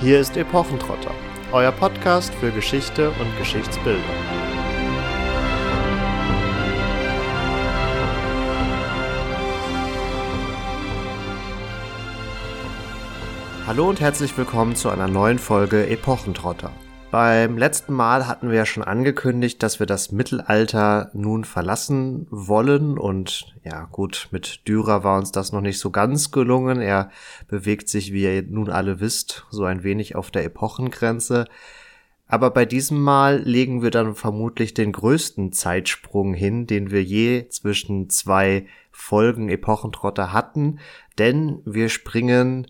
Hier ist Epochentrotter, euer Podcast für Geschichte und Geschichtsbildung. Hallo und herzlich willkommen zu einer neuen Folge Epochentrotter. Beim letzten Mal hatten wir ja schon angekündigt, dass wir das Mittelalter nun verlassen wollen und ja gut, mit Dürer war uns das noch nicht so ganz gelungen. Er bewegt sich, wie ihr nun alle wisst, so ein wenig auf der Epochengrenze. Aber bei diesem Mal legen wir dann vermutlich den größten Zeitsprung hin, den wir je zwischen zwei Folgen Epochentrotter hatten, denn wir springen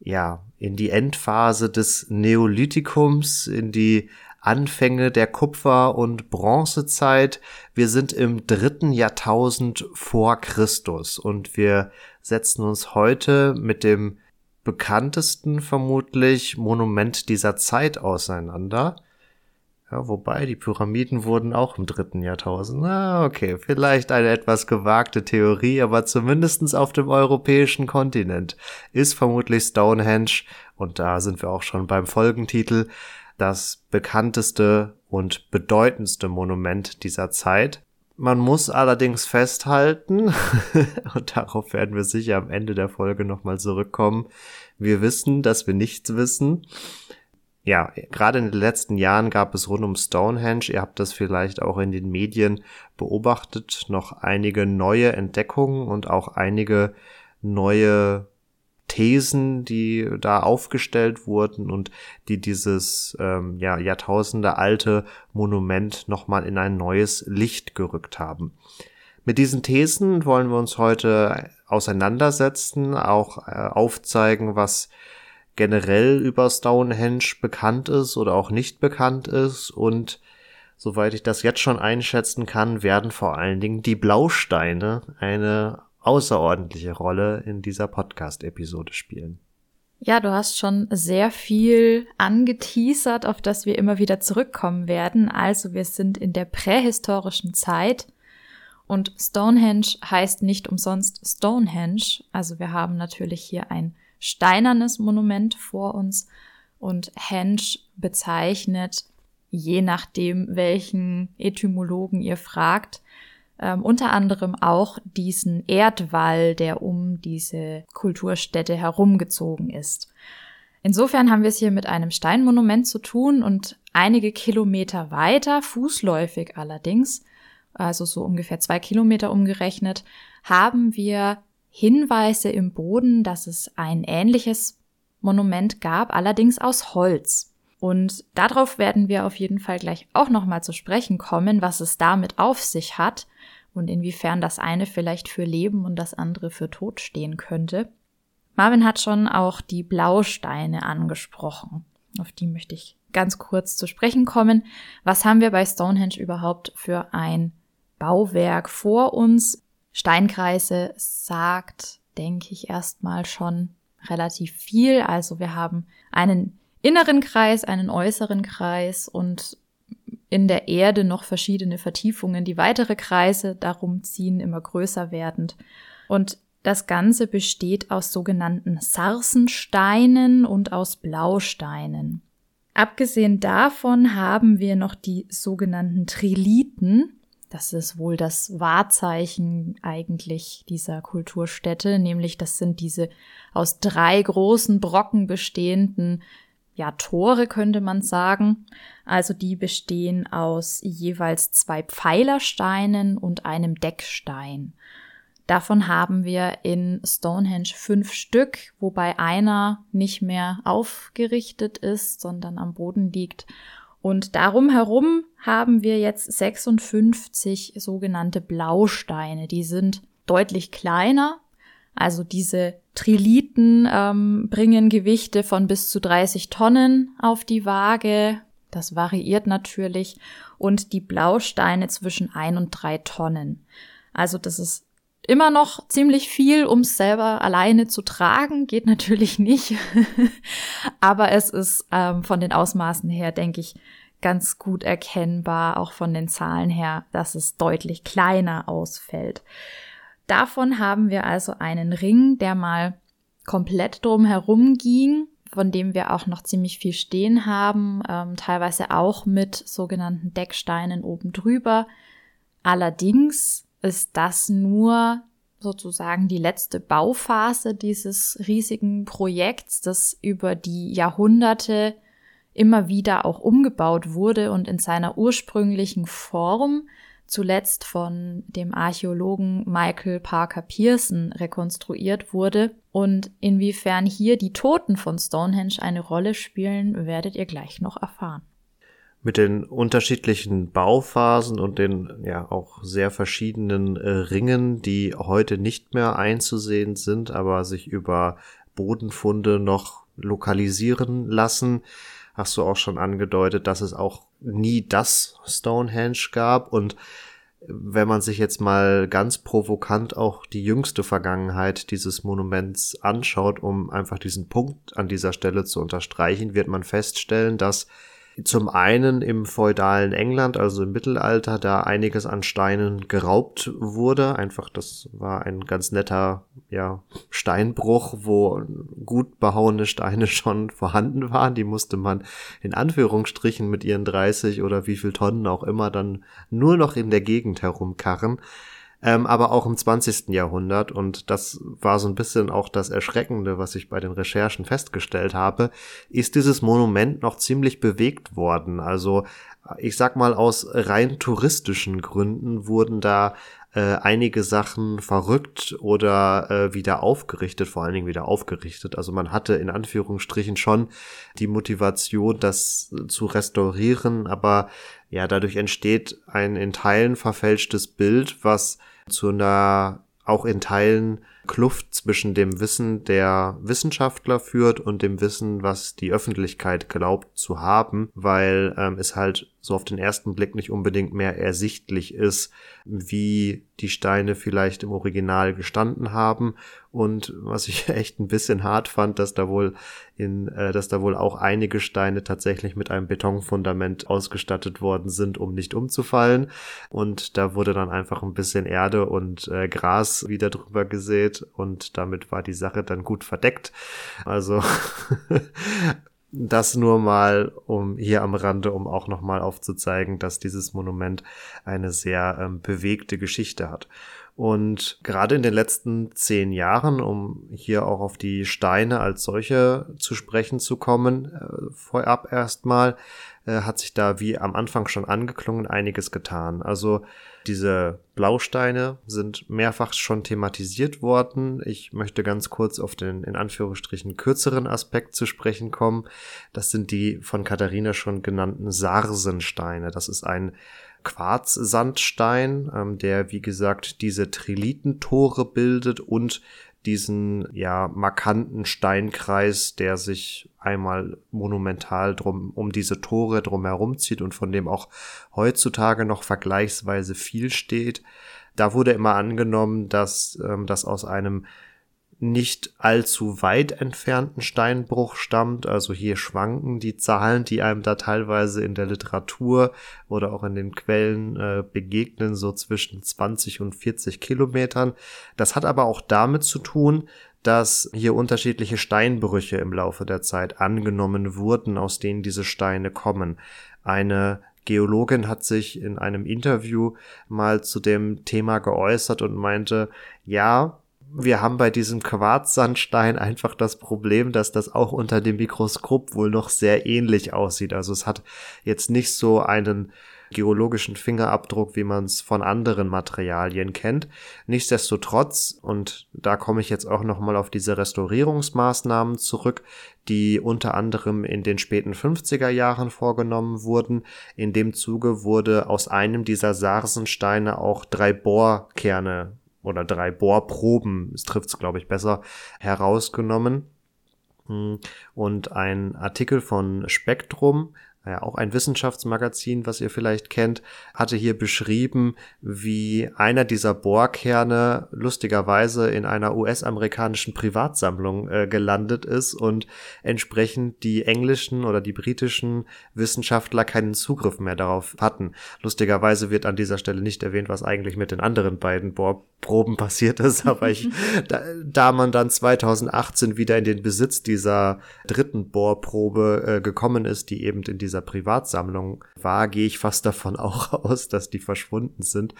ja, in die Endphase des Neolithikums, in die Anfänge der Kupfer- und Bronzezeit. Wir sind im dritten Jahrtausend vor Christus und wir setzen uns heute mit dem bekanntesten vermutlich Monument dieser Zeit auseinander, ja, wobei die Pyramiden wurden auch im dritten Jahrtausend. Ah, okay, vielleicht eine etwas gewagte Theorie, aber zumindestens auf dem europäischen Kontinent ist vermutlich Stonehenge, und da sind wir auch schon beim Folgentitel, das bekannteste und bedeutendste Monument dieser Zeit. Man muss allerdings festhalten, und darauf werden wir sicher am Ende der Folge nochmal zurückkommen, wir wissen, dass wir nichts wissen ja, gerade in den letzten Jahren gab es rund um Stonehenge, ihr habt das vielleicht auch in den Medien beobachtet, noch einige neue Entdeckungen und auch einige neue Thesen, die da aufgestellt wurden und die dieses ähm, ja, Jahrtausende alte Monument nochmal in ein neues Licht gerückt haben. Mit diesen Thesen wollen wir uns heute auseinandersetzen, auch äh, aufzeigen, was generell über Stonehenge bekannt ist oder auch nicht bekannt ist und soweit ich das jetzt schon einschätzen kann, werden vor allen Dingen die Blausteine eine außerordentliche Rolle in dieser Podcast-Episode spielen. Ja, du hast schon sehr viel angeteasert, auf das wir immer wieder zurückkommen werden. Also wir sind in der prähistorischen Zeit und Stonehenge heißt nicht umsonst Stonehenge. Also wir haben natürlich hier ein steinernes Monument vor uns und Henge bezeichnet, je nachdem, welchen Etymologen ihr fragt, ähm, unter anderem auch diesen Erdwall, der um diese Kulturstätte herumgezogen ist. Insofern haben wir es hier mit einem Steinmonument zu tun und einige Kilometer weiter, fußläufig allerdings, also so ungefähr zwei Kilometer umgerechnet, haben wir Hinweise im Boden, dass es ein ähnliches Monument gab, allerdings aus Holz. Und darauf werden wir auf jeden Fall gleich auch nochmal zu sprechen kommen, was es damit auf sich hat und inwiefern das eine vielleicht für Leben und das andere für Tod stehen könnte. Marvin hat schon auch die Blausteine angesprochen. Auf die möchte ich ganz kurz zu sprechen kommen. Was haben wir bei Stonehenge überhaupt für ein Bauwerk vor uns? Steinkreise sagt, denke ich, erstmal schon relativ viel. Also wir haben einen inneren Kreis, einen äußeren Kreis und in der Erde noch verschiedene Vertiefungen, die weitere Kreise darum ziehen, immer größer werdend. Und das Ganze besteht aus sogenannten Sarsensteinen und aus Blausteinen. Abgesehen davon haben wir noch die sogenannten Triliten. Das ist wohl das Wahrzeichen eigentlich dieser Kulturstätte, nämlich das sind diese aus drei großen Brocken bestehenden ja, Tore könnte man sagen. Also die bestehen aus jeweils zwei Pfeilersteinen und einem Deckstein. Davon haben wir in Stonehenge fünf Stück, wobei einer nicht mehr aufgerichtet ist, sondern am Boden liegt und darum herum haben wir jetzt 56 sogenannte Blausteine. Die sind deutlich kleiner. Also diese Triliten ähm, bringen Gewichte von bis zu 30 Tonnen auf die Waage. Das variiert natürlich. Und die Blausteine zwischen ein und drei Tonnen. Also das ist immer noch ziemlich viel, um es selber alleine zu tragen. Geht natürlich nicht. Aber es ist ähm, von den Ausmaßen her, denke ich, ganz gut erkennbar, auch von den Zahlen her, dass es deutlich kleiner ausfällt. Davon haben wir also einen Ring, der mal komplett drum herum ging. von dem wir auch noch ziemlich viel stehen haben, ähm, teilweise auch mit sogenannten Decksteinen oben drüber. Allerdings ist das nur sozusagen die letzte Bauphase dieses riesigen Projekts, das über die Jahrhunderte immer wieder auch umgebaut wurde und in seiner ursprünglichen Form zuletzt von dem Archäologen Michael Parker Pearson rekonstruiert wurde. Und inwiefern hier die Toten von Stonehenge eine Rolle spielen, werdet ihr gleich noch erfahren. Mit den unterschiedlichen Bauphasen und den ja auch sehr verschiedenen äh, Ringen, die heute nicht mehr einzusehen sind, aber sich über Bodenfunde noch lokalisieren lassen, hast du auch schon angedeutet, dass es auch nie das Stonehenge gab. Und wenn man sich jetzt mal ganz provokant auch die jüngste Vergangenheit dieses Monuments anschaut, um einfach diesen Punkt an dieser Stelle zu unterstreichen, wird man feststellen, dass zum einen im feudalen England, also im Mittelalter, da einiges an Steinen geraubt wurde. Einfach, das war ein ganz netter, ja, Steinbruch, wo gut behauene Steine schon vorhanden waren. Die musste man in Anführungsstrichen mit ihren 30 oder wie viel Tonnen auch immer dann nur noch in der Gegend herumkarren ähm, aber auch im 20. Jahrhundert. Und das war so ein bisschen auch das Erschreckende, was ich bei den Recherchen festgestellt habe, ist dieses Monument noch ziemlich bewegt worden. Also ich sag mal, aus rein touristischen Gründen wurden da äh, einige Sachen verrückt oder äh, wieder aufgerichtet, vor allen Dingen wieder aufgerichtet. Also man hatte in Anführungsstrichen schon die Motivation, das zu restaurieren, aber ja, dadurch entsteht ein in Teilen verfälschtes Bild, was zu einer auch in Teilen Kluft zwischen dem Wissen der Wissenschaftler führt und dem Wissen, was die Öffentlichkeit glaubt zu haben, weil ähm, es halt so auf den ersten Blick nicht unbedingt mehr ersichtlich ist, wie die Steine vielleicht im Original gestanden haben. Und was ich echt ein bisschen hart fand, dass da wohl in, äh, dass da wohl auch einige Steine tatsächlich mit einem Betonfundament ausgestattet worden sind, um nicht umzufallen. Und da wurde dann einfach ein bisschen Erde und äh, Gras wieder drüber gesät und damit war die Sache dann gut verdeckt. Also das nur mal um hier am Rande, um auch noch mal aufzuzeigen, dass dieses Monument eine sehr ähm, bewegte Geschichte hat. Und gerade in den letzten zehn Jahren, um hier auch auf die Steine als solche zu sprechen zu kommen, äh, vorab erstmal, äh, hat sich da, wie am Anfang schon angeklungen, einiges getan. Also diese Blausteine sind mehrfach schon thematisiert worden. Ich möchte ganz kurz auf den in Anführungsstrichen kürzeren Aspekt zu sprechen kommen. Das sind die von Katharina schon genannten Sarsensteine. Das ist ein Quarzsandstein, ähm, der wie gesagt diese Trilitentore bildet und diesen ja markanten Steinkreis, der sich einmal monumental drum um diese Tore drumherum zieht und von dem auch heutzutage noch vergleichsweise viel steht. Da wurde immer angenommen, dass ähm, das aus einem nicht allzu weit entfernten Steinbruch stammt. Also hier schwanken die Zahlen, die einem da teilweise in der Literatur oder auch in den Quellen äh, begegnen, so zwischen 20 und 40 Kilometern. Das hat aber auch damit zu tun, dass hier unterschiedliche Steinbrüche im Laufe der Zeit angenommen wurden, aus denen diese Steine kommen. Eine Geologin hat sich in einem Interview mal zu dem Thema geäußert und meinte, ja, wir haben bei diesem Quarzsandstein einfach das Problem, dass das auch unter dem Mikroskop wohl noch sehr ähnlich aussieht. Also es hat jetzt nicht so einen geologischen Fingerabdruck, wie man es von anderen Materialien kennt. Nichtsdestotrotz, und da komme ich jetzt auch nochmal auf diese Restaurierungsmaßnahmen zurück, die unter anderem in den späten 50er Jahren vorgenommen wurden. In dem Zuge wurde aus einem dieser Sarsensteine auch drei Bohrkerne oder drei Bohrproben, es trifft es glaube ich besser, herausgenommen. Hm, und ein Artikel von Spektrum ja, auch ein Wissenschaftsmagazin, was ihr vielleicht kennt, hatte hier beschrieben, wie einer dieser Bohrkerne lustigerweise in einer US-amerikanischen Privatsammlung äh, gelandet ist und entsprechend die englischen oder die britischen Wissenschaftler keinen Zugriff mehr darauf hatten. Lustigerweise wird an dieser Stelle nicht erwähnt, was eigentlich mit den anderen beiden Bohrproben passiert ist, aber ich, da, da man dann 2018 wieder in den Besitz dieser dritten Bohrprobe äh, gekommen ist, die eben in dieser Privatsammlung war, gehe ich fast davon auch aus, dass die verschwunden sind.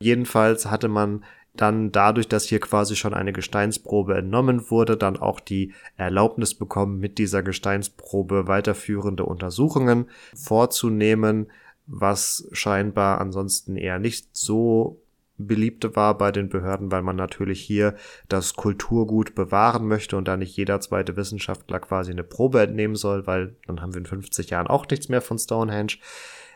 Jedenfalls hatte man dann dadurch, dass hier quasi schon eine Gesteinsprobe entnommen wurde, dann auch die Erlaubnis bekommen, mit dieser Gesteinsprobe weiterführende Untersuchungen vorzunehmen, was scheinbar ansonsten eher nicht so beliebte war bei den Behörden, weil man natürlich hier das Kulturgut bewahren möchte und da nicht jeder zweite Wissenschaftler quasi eine Probe entnehmen soll, weil dann haben wir in 50 Jahren auch nichts mehr von Stonehenge.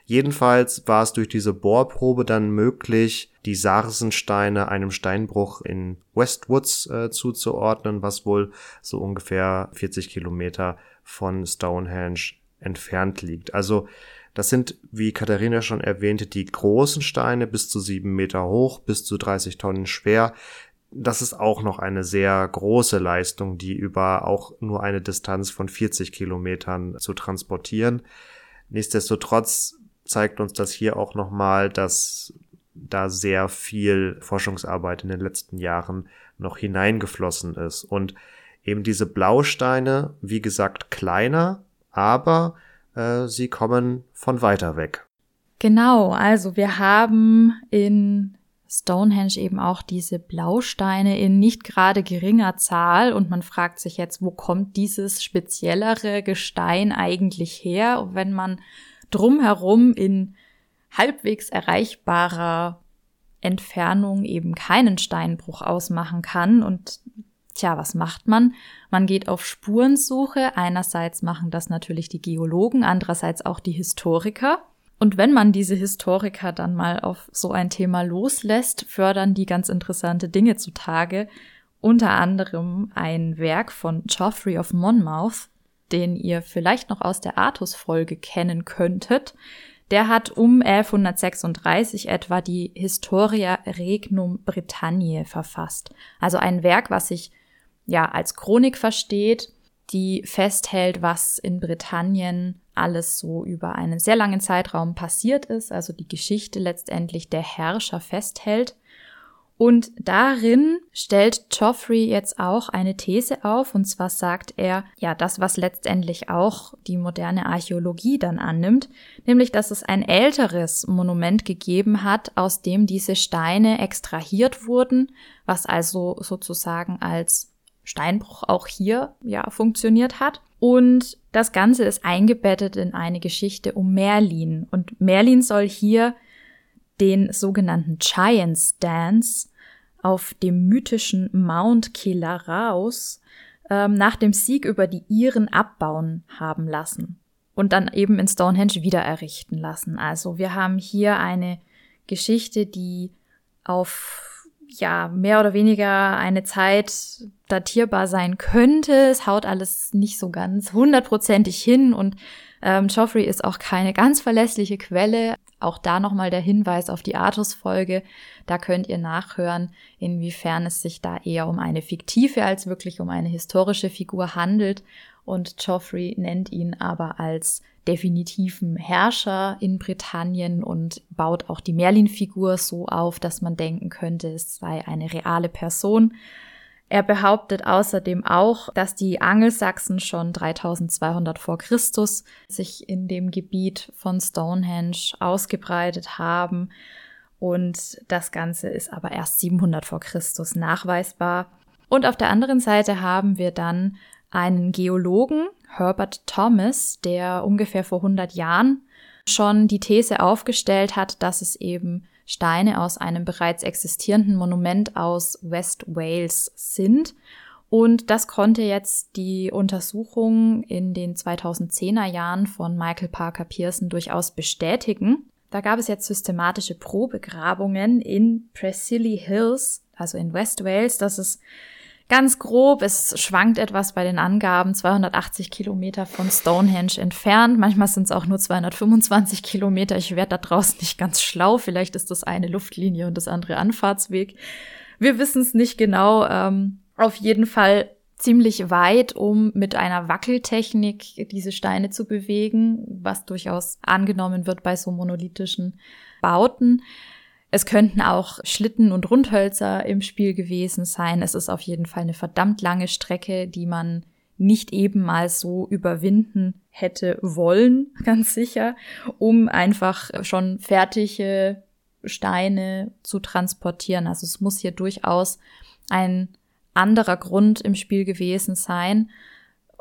Jedenfalls war es durch diese Bohrprobe dann möglich, die Sarsensteine einem Steinbruch in Westwoods äh, zuzuordnen, was wohl so ungefähr 40 Kilometer von Stonehenge entfernt liegt. Also das sind, wie Katharina schon erwähnte, die großen Steine bis zu sieben Meter hoch, bis zu 30 Tonnen schwer. Das ist auch noch eine sehr große Leistung, die über auch nur eine Distanz von 40 Kilometern zu transportieren. Nichtsdestotrotz zeigt uns das hier auch nochmal, dass da sehr viel Forschungsarbeit in den letzten Jahren noch hineingeflossen ist. Und eben diese Blausteine, wie gesagt, kleiner, aber äh, sie kommen von weiter weg. Genau, also wir haben in Stonehenge eben auch diese Blausteine in nicht gerade geringer Zahl und man fragt sich jetzt, wo kommt dieses speziellere Gestein eigentlich her? Wenn man drumherum in halbwegs erreichbarer Entfernung eben keinen Steinbruch ausmachen kann und Tja, was macht man? Man geht auf Spurensuche. Einerseits machen das natürlich die Geologen, andererseits auch die Historiker. Und wenn man diese Historiker dann mal auf so ein Thema loslässt, fördern die ganz interessante Dinge zutage. Unter anderem ein Werk von Geoffrey of Monmouth, den ihr vielleicht noch aus der Artus-Folge kennen könntet. Der hat um 1136 etwa die Historia Regnum Britanniae verfasst. Also ein Werk, was sich ja als Chronik versteht, die festhält, was in Britannien alles so über einen sehr langen Zeitraum passiert ist, also die Geschichte letztendlich der Herrscher festhält. Und darin stellt Geoffrey jetzt auch eine These auf, und zwar sagt er, ja, das, was letztendlich auch die moderne Archäologie dann annimmt, nämlich, dass es ein älteres Monument gegeben hat, aus dem diese Steine extrahiert wurden, was also sozusagen als Steinbruch auch hier ja funktioniert hat. Und das Ganze ist eingebettet in eine Geschichte um Merlin. Und Merlin soll hier den sogenannten Giants Dance auf dem mythischen Mount Kilaraus ähm, nach dem Sieg über die Iren abbauen haben lassen und dann eben in Stonehenge wieder errichten lassen. Also wir haben hier eine Geschichte, die auf ja, mehr oder weniger eine Zeit datierbar sein könnte. Es haut alles nicht so ganz hundertprozentig hin und ähm, Joffrey ist auch keine ganz verlässliche Quelle. Auch da nochmal der Hinweis auf die Artus-Folge. Da könnt ihr nachhören, inwiefern es sich da eher um eine fiktive als wirklich um eine historische Figur handelt. Und Joffrey nennt ihn aber als definitiven Herrscher in Britannien und baut auch die Merlin-Figur so auf, dass man denken könnte, es sei eine reale Person. Er behauptet außerdem auch, dass die Angelsachsen schon 3200 vor Christus sich in dem Gebiet von Stonehenge ausgebreitet haben und das Ganze ist aber erst 700 vor Christus nachweisbar. Und auf der anderen Seite haben wir dann einen Geologen, Herbert Thomas, der ungefähr vor 100 Jahren schon die These aufgestellt hat, dass es eben Steine aus einem bereits existierenden Monument aus West Wales sind. Und das konnte jetzt die Untersuchung in den 2010er Jahren von Michael Parker Pearson durchaus bestätigen. Da gab es jetzt systematische Probegrabungen in Presili Hills, also in West Wales. Das ist Ganz grob, es schwankt etwas bei den Angaben, 280 Kilometer von Stonehenge entfernt. Manchmal sind es auch nur 225 Kilometer. Ich werde da draußen nicht ganz schlau. Vielleicht ist das eine Luftlinie und das andere Anfahrtsweg. Wir wissen es nicht genau. Ähm, auf jeden Fall ziemlich weit, um mit einer Wackeltechnik diese Steine zu bewegen, was durchaus angenommen wird bei so monolithischen Bauten. Es könnten auch Schlitten und Rundhölzer im Spiel gewesen sein. Es ist auf jeden Fall eine verdammt lange Strecke, die man nicht eben mal so überwinden hätte wollen, ganz sicher, um einfach schon fertige Steine zu transportieren. Also es muss hier durchaus ein anderer Grund im Spiel gewesen sein.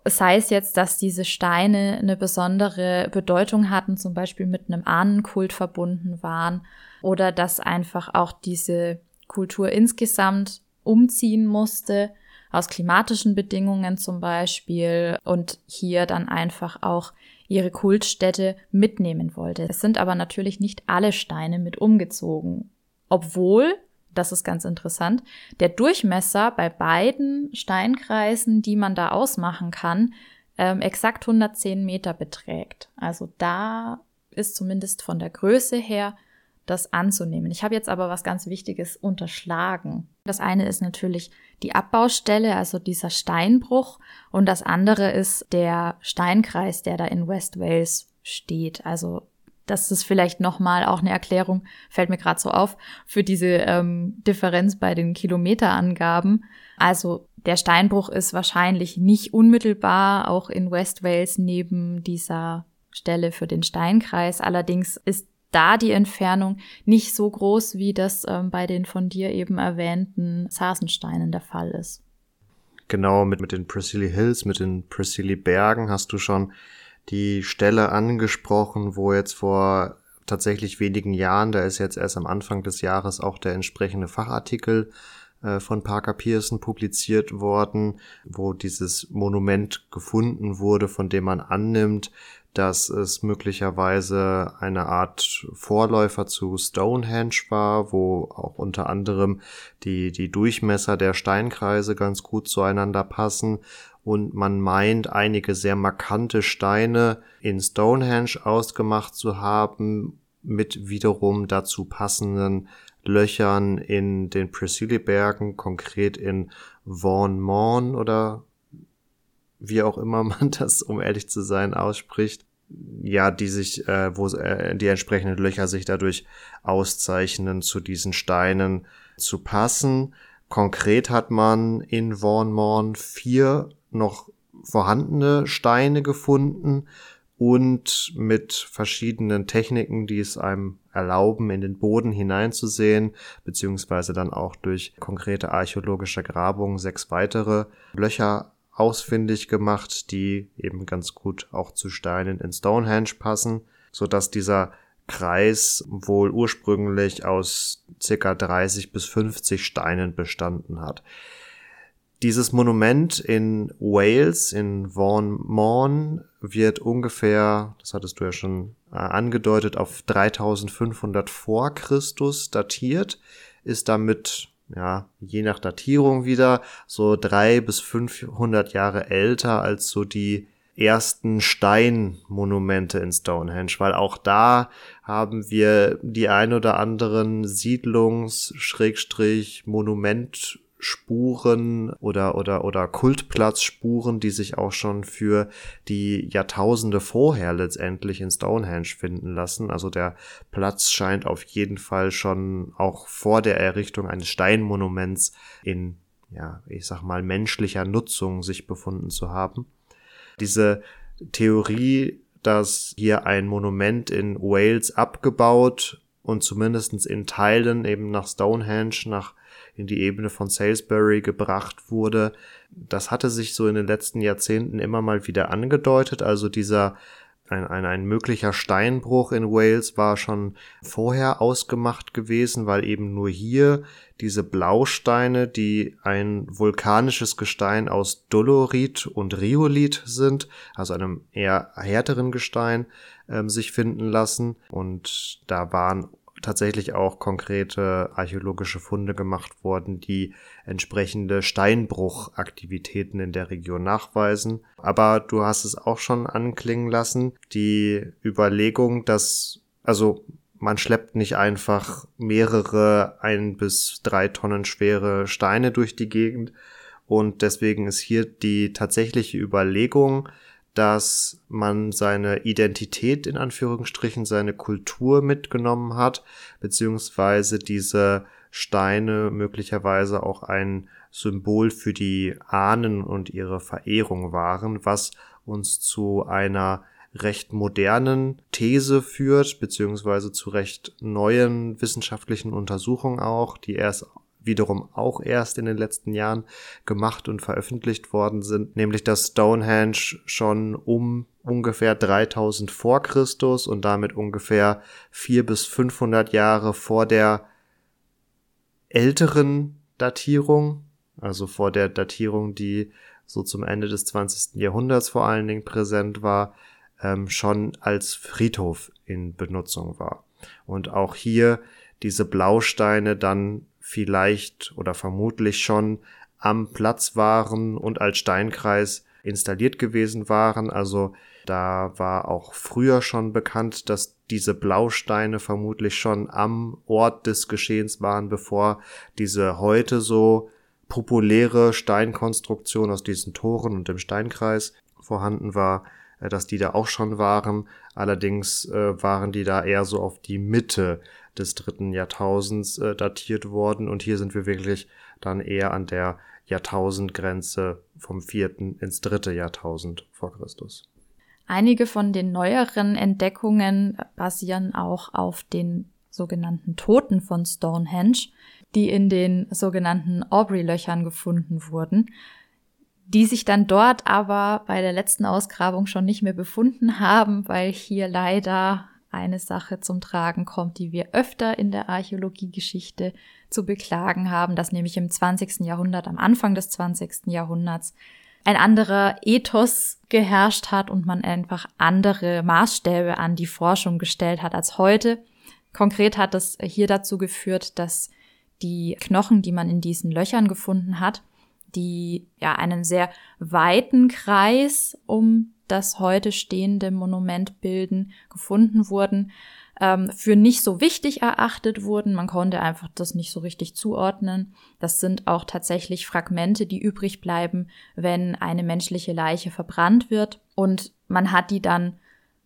Sei es jetzt, dass diese Steine eine besondere Bedeutung hatten, zum Beispiel mit einem Ahnenkult verbunden waren, oder dass einfach auch diese Kultur insgesamt umziehen musste, aus klimatischen Bedingungen zum Beispiel, und hier dann einfach auch ihre Kultstätte mitnehmen wollte. Es sind aber natürlich nicht alle Steine mit umgezogen, obwohl das ist ganz interessant, der Durchmesser bei beiden Steinkreisen, die man da ausmachen kann, ähm, exakt 110 Meter beträgt. Also da ist zumindest von der Größe her das anzunehmen. Ich habe jetzt aber was ganz Wichtiges unterschlagen. Das eine ist natürlich die Abbaustelle, also dieser Steinbruch, und das andere ist der Steinkreis, der da in West Wales steht. Also das ist vielleicht nochmal auch eine Erklärung, fällt mir gerade so auf, für diese ähm, Differenz bei den Kilometerangaben. Also der Steinbruch ist wahrscheinlich nicht unmittelbar auch in West Wales neben dieser Stelle für den Steinkreis. Allerdings ist da die Entfernung nicht so groß, wie das ähm, bei den von dir eben erwähnten Sasensteinen der Fall ist. Genau, mit, mit den Priscilli Hills, mit den Priscilli Bergen hast du schon die Stelle angesprochen, wo jetzt vor tatsächlich wenigen Jahren, da ist jetzt erst am Anfang des Jahres auch der entsprechende Fachartikel äh, von Parker Pearson publiziert worden, wo dieses Monument gefunden wurde, von dem man annimmt, dass es möglicherweise eine Art Vorläufer zu Stonehenge war, wo auch unter anderem die, die Durchmesser der Steinkreise ganz gut zueinander passen und man meint, einige sehr markante Steine in Stonehenge ausgemacht zu haben, mit wiederum dazu passenden Löchern in den Priscilli-Bergen, konkret in Vaughan Morn oder wie auch immer man das, um ehrlich zu sein, ausspricht. Ja, die sich, äh, wo äh, die entsprechenden Löcher sich dadurch auszeichnen, zu diesen Steinen zu passen. Konkret hat man in Vaughan Morn vier noch vorhandene Steine gefunden und mit verschiedenen Techniken, die es einem erlauben, in den Boden hineinzusehen, beziehungsweise dann auch durch konkrete archäologische Grabungen sechs weitere Löcher ausfindig gemacht, die eben ganz gut auch zu Steinen in Stonehenge passen, so dass dieser Kreis wohl ursprünglich aus circa 30 bis 50 Steinen bestanden hat. Dieses Monument in Wales, in Vaughan Morn, wird ungefähr, das hattest du ja schon äh, angedeutet, auf 3500 vor Christus datiert, ist damit, ja, je nach Datierung wieder so drei bis 500 Jahre älter als so die ersten Steinmonumente in Stonehenge, weil auch da haben wir die ein oder anderen Siedlungs-Monument Spuren oder, oder, oder Kultplatzspuren, die sich auch schon für die Jahrtausende vorher letztendlich in Stonehenge finden lassen. Also der Platz scheint auf jeden Fall schon auch vor der Errichtung eines Steinmonuments in, ja, ich sag mal, menschlicher Nutzung sich befunden zu haben. Diese Theorie, dass hier ein Monument in Wales abgebaut und zumindestens in Teilen eben nach Stonehenge, nach in die Ebene von Salisbury gebracht wurde. Das hatte sich so in den letzten Jahrzehnten immer mal wieder angedeutet. Also dieser ein, ein, ein möglicher Steinbruch in Wales war schon vorher ausgemacht gewesen, weil eben nur hier diese Blausteine, die ein vulkanisches Gestein aus Dolorit und Rhyolith sind, also einem eher härteren Gestein, ähm, sich finden lassen. Und da waren tatsächlich auch konkrete archäologische Funde gemacht worden, die entsprechende Steinbruchaktivitäten in der Region nachweisen. Aber du hast es auch schon anklingen lassen, die Überlegung, dass, also man schleppt nicht einfach mehrere ein bis drei Tonnen schwere Steine durch die Gegend. Und deswegen ist hier die tatsächliche Überlegung, dass man seine Identität in Anführungsstrichen, seine Kultur mitgenommen hat, beziehungsweise diese Steine möglicherweise auch ein Symbol für die Ahnen und ihre Verehrung waren, was uns zu einer recht modernen These führt, beziehungsweise zu recht neuen wissenschaftlichen Untersuchungen auch, die erst wiederum auch erst in den letzten Jahren gemacht und veröffentlicht worden sind, nämlich dass Stonehenge schon um ungefähr 3000 vor Christus und damit ungefähr 4 bis 500 Jahre vor der älteren Datierung, also vor der Datierung, die so zum Ende des 20. Jahrhunderts vor allen Dingen präsent war, ähm, schon als Friedhof in Benutzung war. Und auch hier diese Blausteine dann vielleicht oder vermutlich schon am Platz waren und als Steinkreis installiert gewesen waren. Also da war auch früher schon bekannt, dass diese Blausteine vermutlich schon am Ort des Geschehens waren, bevor diese heute so populäre Steinkonstruktion aus diesen Toren und dem Steinkreis vorhanden war, äh, dass die da auch schon waren. Allerdings äh, waren die da eher so auf die Mitte des dritten Jahrtausends äh, datiert worden und hier sind wir wirklich dann eher an der Jahrtausendgrenze vom vierten ins dritte Jahrtausend vor Christus. Einige von den neueren Entdeckungen basieren auch auf den sogenannten Toten von Stonehenge, die in den sogenannten Aubrey-Löchern gefunden wurden, die sich dann dort aber bei der letzten Ausgrabung schon nicht mehr befunden haben, weil hier leider eine Sache zum Tragen kommt, die wir öfter in der Archäologiegeschichte zu beklagen haben, dass nämlich im 20. Jahrhundert, am Anfang des 20. Jahrhunderts, ein anderer Ethos geherrscht hat und man einfach andere Maßstäbe an die Forschung gestellt hat als heute. Konkret hat es hier dazu geführt, dass die Knochen, die man in diesen Löchern gefunden hat, die ja einen sehr weiten Kreis um das heute stehende Monument bilden, gefunden wurden, ähm, für nicht so wichtig erachtet wurden. Man konnte einfach das nicht so richtig zuordnen. Das sind auch tatsächlich Fragmente, die übrig bleiben, wenn eine menschliche Leiche verbrannt wird. Und man hat die dann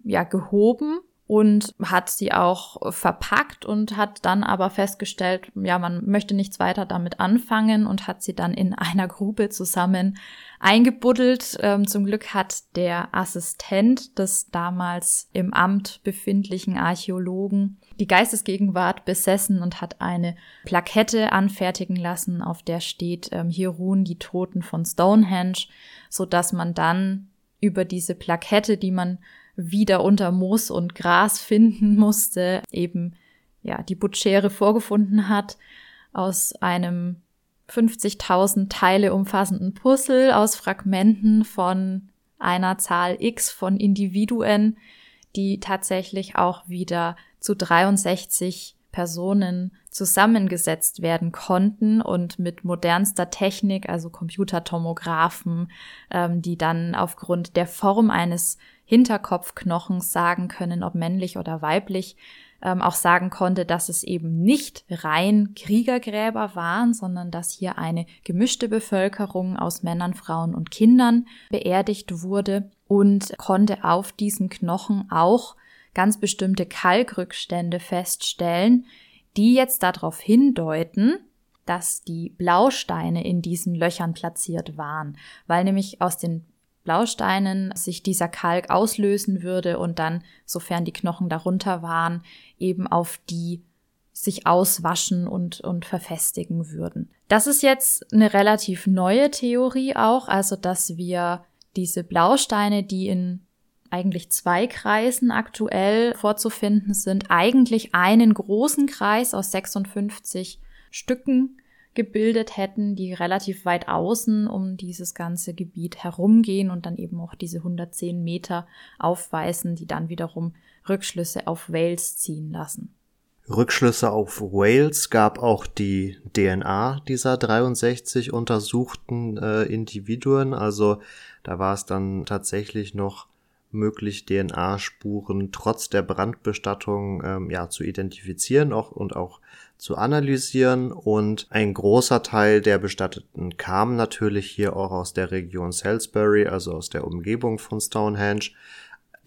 ja gehoben und hat sie auch verpackt und hat dann aber festgestellt, ja, man möchte nichts weiter damit anfangen und hat sie dann in einer Grube zusammen eingebuddelt. Ähm, zum Glück hat der Assistent des damals im Amt befindlichen Archäologen die Geistesgegenwart besessen und hat eine Plakette anfertigen lassen, auf der steht, ähm, hier ruhen die Toten von Stonehenge, so dass man dann über diese Plakette, die man wieder unter Moos und Gras finden musste, eben ja die Butschere vorgefunden hat aus einem 50.000 Teile umfassenden Puzzle aus Fragmenten von einer Zahl X von Individuen, die tatsächlich auch wieder zu 63 Personen zusammengesetzt werden konnten und mit modernster Technik, also Computertomographen, ähm, die dann aufgrund der Form eines Hinterkopfknochens sagen können, ob männlich oder weiblich, ähm, auch sagen konnte, dass es eben nicht rein Kriegergräber waren, sondern dass hier eine gemischte Bevölkerung aus Männern, Frauen und Kindern beerdigt wurde und konnte auf diesen Knochen auch ganz bestimmte Kalkrückstände feststellen, die jetzt darauf hindeuten, dass die Blausteine in diesen Löchern platziert waren, weil nämlich aus den Blausteinen sich dieser Kalk auslösen würde und dann, sofern die Knochen darunter waren, eben auf die sich auswaschen und, und verfestigen würden. Das ist jetzt eine relativ neue Theorie auch, also dass wir diese Blausteine, die in eigentlich zwei Kreisen aktuell vorzufinden sind, eigentlich einen großen Kreis aus 56 Stücken gebildet hätten, die relativ weit außen um dieses ganze Gebiet herumgehen und dann eben auch diese 110 Meter aufweisen, die dann wiederum Rückschlüsse auf Wales ziehen lassen. Rückschlüsse auf Wales gab auch die DNA dieser 63 untersuchten äh, Individuen. Also da war es dann tatsächlich noch möglich, DNA-Spuren trotz der Brandbestattung ähm, ja zu identifizieren auch, und auch zu analysieren. Und ein großer Teil der Bestatteten kam natürlich hier auch aus der Region Salisbury, also aus der Umgebung von Stonehenge.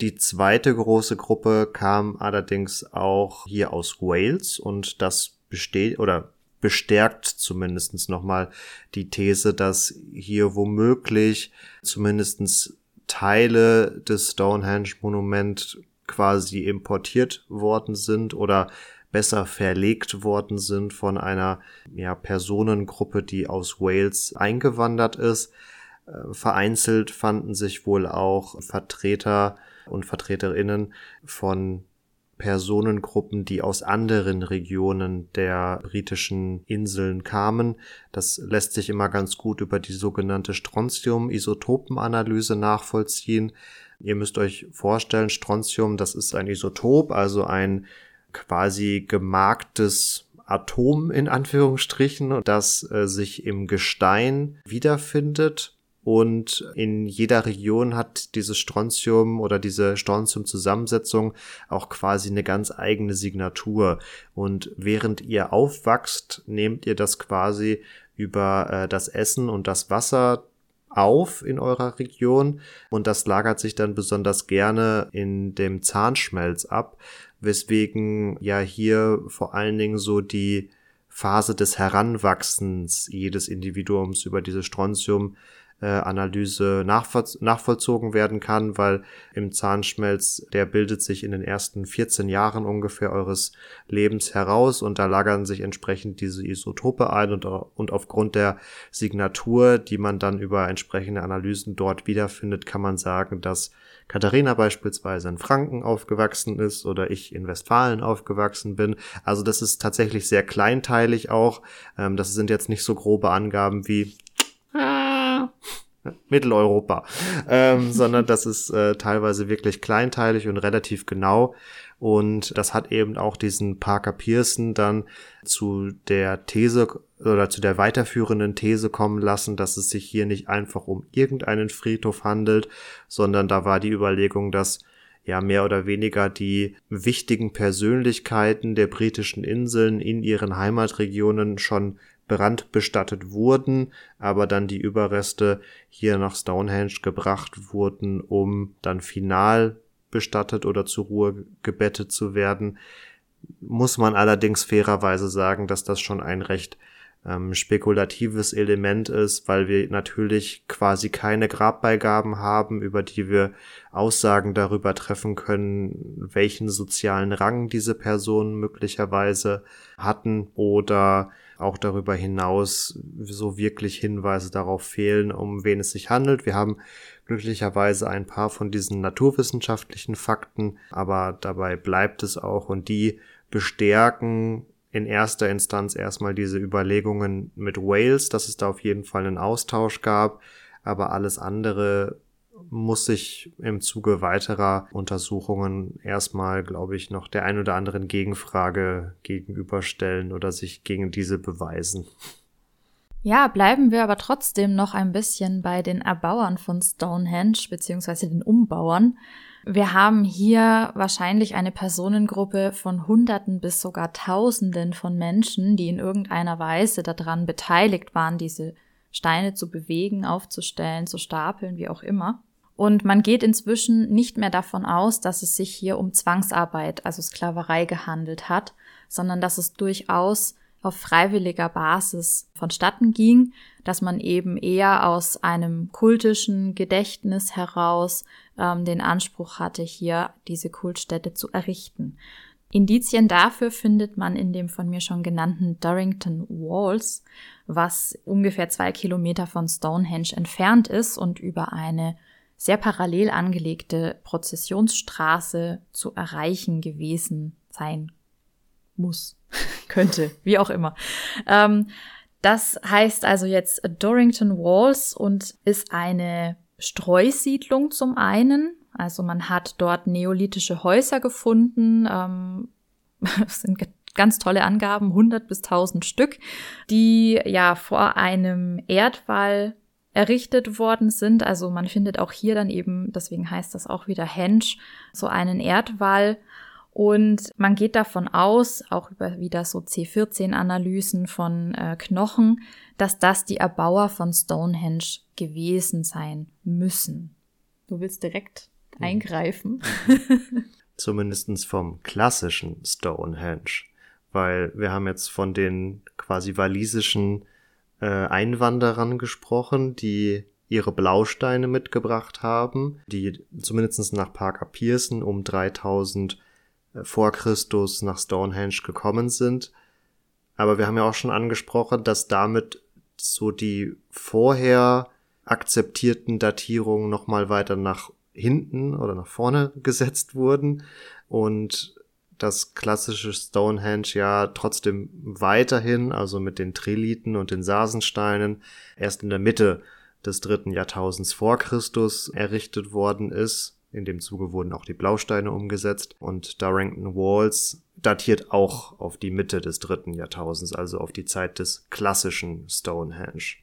Die zweite große Gruppe kam allerdings auch hier aus Wales und das besteht oder bestärkt zumindestens nochmal die These, dass hier womöglich zumindestens Teile des Stonehenge-Monument quasi importiert worden sind oder besser verlegt worden sind von einer ja, Personengruppe, die aus Wales eingewandert ist. Äh, vereinzelt fanden sich wohl auch Vertreter und Vertreterinnen von Personengruppen, die aus anderen Regionen der britischen Inseln kamen. Das lässt sich immer ganz gut über die sogenannte Strontium-Isotopenanalyse nachvollziehen. Ihr müsst euch vorstellen, Strontium, das ist ein Isotop, also ein quasi gemarktes Atom in Anführungsstrichen, das äh, sich im Gestein wiederfindet. Und in jeder Region hat dieses Strontium oder diese Strontium-Zusammensetzung auch quasi eine ganz eigene Signatur. Und während ihr aufwachst, nehmt ihr das quasi über äh, das Essen und das Wasser auf in eurer Region. Und das lagert sich dann besonders gerne in dem Zahnschmelz ab, weswegen ja hier vor allen Dingen so die Phase des Heranwachsens jedes Individuums über diese Strontium Analyse nachvoll nachvollzogen werden kann, weil im Zahnschmelz, der bildet sich in den ersten 14 Jahren ungefähr eures Lebens heraus und da lagern sich entsprechend diese Isotope ein und, und aufgrund der Signatur, die man dann über entsprechende Analysen dort wiederfindet, kann man sagen, dass Katharina beispielsweise in Franken aufgewachsen ist oder ich in Westfalen aufgewachsen bin. Also das ist tatsächlich sehr kleinteilig auch. Ähm, das sind jetzt nicht so grobe Angaben wie Mitteleuropa, ähm, sondern das ist äh, teilweise wirklich kleinteilig und relativ genau. Und das hat eben auch diesen Parker Pearson dann zu der These oder zu der weiterführenden These kommen lassen, dass es sich hier nicht einfach um irgendeinen Friedhof handelt, sondern da war die Überlegung, dass ja mehr oder weniger die wichtigen Persönlichkeiten der britischen Inseln in ihren Heimatregionen schon brandbestattet wurden, aber dann die Überreste hier nach Stonehenge gebracht wurden, um dann final bestattet oder zur Ruhe gebettet zu werden. Muss man allerdings fairerweise sagen, dass das schon ein recht ähm, spekulatives Element ist, weil wir natürlich quasi keine Grabbeigaben haben, über die wir Aussagen darüber treffen können, welchen sozialen Rang diese Personen möglicherweise hatten oder auch darüber hinaus so wirklich Hinweise darauf fehlen, um wen es sich handelt. Wir haben glücklicherweise ein paar von diesen naturwissenschaftlichen Fakten, aber dabei bleibt es auch und die bestärken in erster Instanz erstmal diese Überlegungen mit Wales, dass es da auf jeden Fall einen Austausch gab, aber alles andere muss sich im Zuge weiterer Untersuchungen erstmal, glaube ich, noch der ein oder anderen Gegenfrage gegenüberstellen oder sich gegen diese beweisen. Ja, bleiben wir aber trotzdem noch ein bisschen bei den Erbauern von Stonehenge beziehungsweise den Umbauern. Wir haben hier wahrscheinlich eine Personengruppe von Hunderten bis sogar Tausenden von Menschen, die in irgendeiner Weise daran beteiligt waren, diese Steine zu bewegen, aufzustellen, zu stapeln, wie auch immer. Und man geht inzwischen nicht mehr davon aus, dass es sich hier um Zwangsarbeit, also Sklaverei gehandelt hat, sondern dass es durchaus auf freiwilliger Basis vonstatten ging, dass man eben eher aus einem kultischen Gedächtnis heraus ähm, den Anspruch hatte, hier diese Kultstätte zu errichten. Indizien dafür findet man in dem von mir schon genannten Durrington Walls, was ungefähr zwei Kilometer von Stonehenge entfernt ist und über eine sehr parallel angelegte Prozessionsstraße zu erreichen gewesen sein muss, könnte, wie auch immer. Ähm, das heißt also jetzt Dorrington Walls und ist eine Streusiedlung zum einen. Also man hat dort neolithische Häuser gefunden, ähm, sind ganz tolle Angaben, 100 bis 1000 Stück, die ja vor einem Erdwall errichtet worden sind. Also man findet auch hier dann eben, deswegen heißt das auch wieder Hensch, so einen Erdwall. Und man geht davon aus, auch über wieder so C14-Analysen von äh, Knochen, dass das die Erbauer von Stonehenge gewesen sein müssen. Du willst direkt mhm. eingreifen. Zumindestens vom klassischen Stonehenge. Weil wir haben jetzt von den quasi walisischen äh, Einwanderern gesprochen, die ihre Blausteine mitgebracht haben, die zumindest nach Parker Pearson um 3000 äh, vor Christus nach Stonehenge gekommen sind. Aber wir haben ja auch schon angesprochen, dass damit so die vorher akzeptierten Datierungen nochmal weiter nach hinten oder nach vorne gesetzt wurden und das klassische Stonehenge ja trotzdem weiterhin, also mit den Triliten und den Sasensteinen, erst in der Mitte des dritten Jahrtausends vor Christus errichtet worden ist. In dem Zuge wurden auch die Blausteine umgesetzt und Darrington Walls datiert auch auf die Mitte des dritten Jahrtausends, also auf die Zeit des klassischen Stonehenge.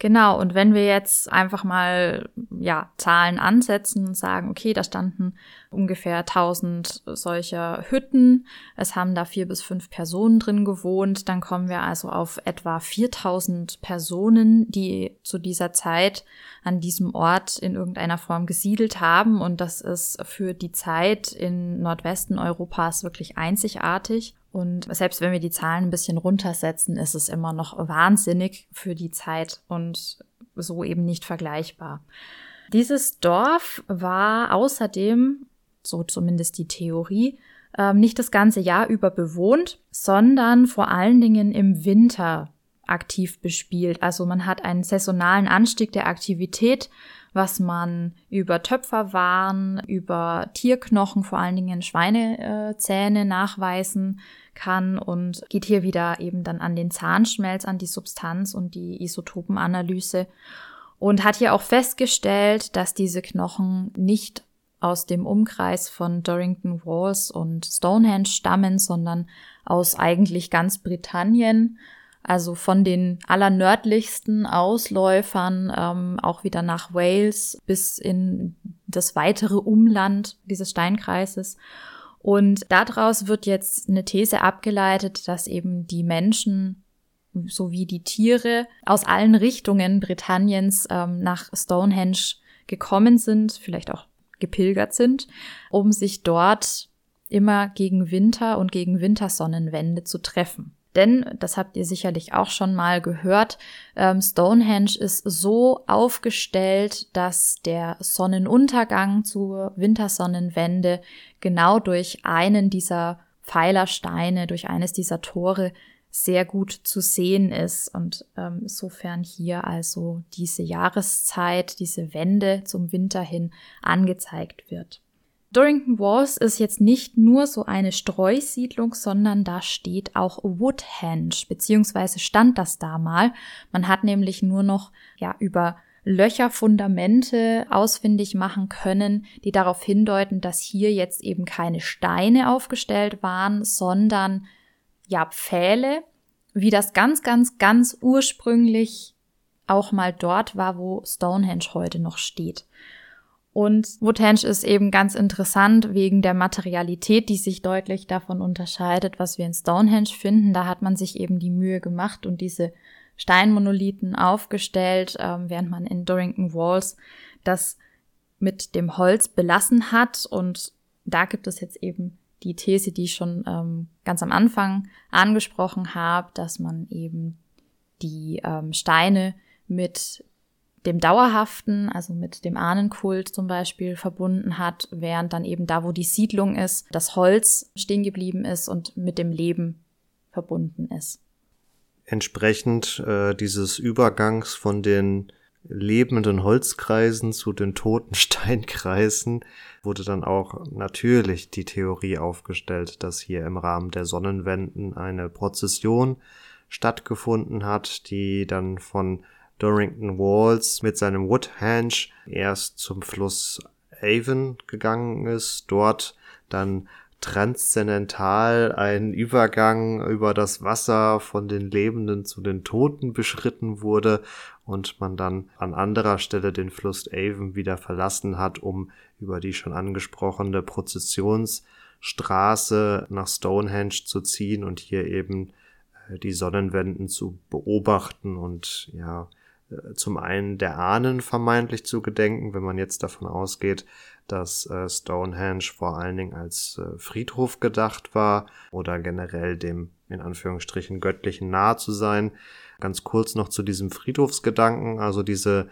Genau, und wenn wir jetzt einfach mal ja, Zahlen ansetzen und sagen, okay, da standen ungefähr 1000 solcher Hütten, es haben da vier bis fünf Personen drin gewohnt, dann kommen wir also auf etwa 4000 Personen, die zu dieser Zeit an diesem Ort in irgendeiner Form gesiedelt haben und das ist für die Zeit in Nordwesten Europas wirklich einzigartig. Und selbst wenn wir die Zahlen ein bisschen runtersetzen, ist es immer noch wahnsinnig für die Zeit und so eben nicht vergleichbar. Dieses Dorf war außerdem, so zumindest die Theorie, ähm, nicht das ganze Jahr über bewohnt, sondern vor allen Dingen im Winter aktiv bespielt. Also man hat einen saisonalen Anstieg der Aktivität, was man über Töpferwaren, über Tierknochen, vor allen Dingen Schweinezähne nachweisen kann und geht hier wieder eben dann an den Zahnschmelz, an die Substanz und die Isotopenanalyse und hat hier auch festgestellt, dass diese Knochen nicht aus dem Umkreis von Dorrington Walls und Stonehenge stammen, sondern aus eigentlich ganz Britannien, also von den allernördlichsten Ausläufern ähm, auch wieder nach Wales bis in das weitere Umland dieses Steinkreises. Und daraus wird jetzt eine These abgeleitet, dass eben die Menschen sowie die Tiere aus allen Richtungen Britanniens ähm, nach Stonehenge gekommen sind, vielleicht auch gepilgert sind, um sich dort immer gegen Winter und gegen Wintersonnenwende zu treffen. Denn, das habt ihr sicherlich auch schon mal gehört, ähm, Stonehenge ist so aufgestellt, dass der Sonnenuntergang zur Wintersonnenwende genau durch einen dieser Pfeilersteine, durch eines dieser Tore sehr gut zu sehen ist. Und ähm, insofern hier also diese Jahreszeit, diese Wende zum Winter hin angezeigt wird. Dorrington Walls ist jetzt nicht nur so eine Streusiedlung, sondern da steht auch Woodhenge, beziehungsweise stand das da mal. Man hat nämlich nur noch, ja, über Löcherfundamente ausfindig machen können, die darauf hindeuten, dass hier jetzt eben keine Steine aufgestellt waren, sondern ja Pfähle, wie das ganz, ganz, ganz ursprünglich auch mal dort war, wo Stonehenge heute noch steht. Und Woodhenge ist eben ganz interessant wegen der Materialität, die sich deutlich davon unterscheidet, was wir in Stonehenge finden. Da hat man sich eben die Mühe gemacht und diese Steinmonolithen aufgestellt, ähm, während man in Dorrington Walls das mit dem Holz belassen hat. Und da gibt es jetzt eben die These, die ich schon ähm, ganz am Anfang angesprochen habe, dass man eben die ähm, Steine mit dem Dauerhaften, also mit dem Ahnenkult zum Beispiel verbunden hat, während dann eben da, wo die Siedlung ist, das Holz stehen geblieben ist und mit dem Leben verbunden ist. Entsprechend äh, dieses Übergangs von den lebenden Holzkreisen zu den toten Steinkreisen wurde dann auch natürlich die Theorie aufgestellt, dass hier im Rahmen der Sonnenwenden eine Prozession stattgefunden hat, die dann von Dorrington Walls mit seinem Woodhenge erst zum Fluss Avon gegangen ist, dort dann transzendental ein Übergang über das Wasser von den Lebenden zu den Toten beschritten wurde und man dann an anderer Stelle den Fluss Avon wieder verlassen hat, um über die schon angesprochene Prozessionsstraße nach Stonehenge zu ziehen und hier eben äh, die Sonnenwenden zu beobachten und ja, zum einen der Ahnen vermeintlich zu gedenken, wenn man jetzt davon ausgeht, dass äh, Stonehenge vor allen Dingen als äh, Friedhof gedacht war oder generell dem in Anführungsstrichen göttlichen nahe zu sein. Ganz kurz noch zu diesem Friedhofsgedanken, also diese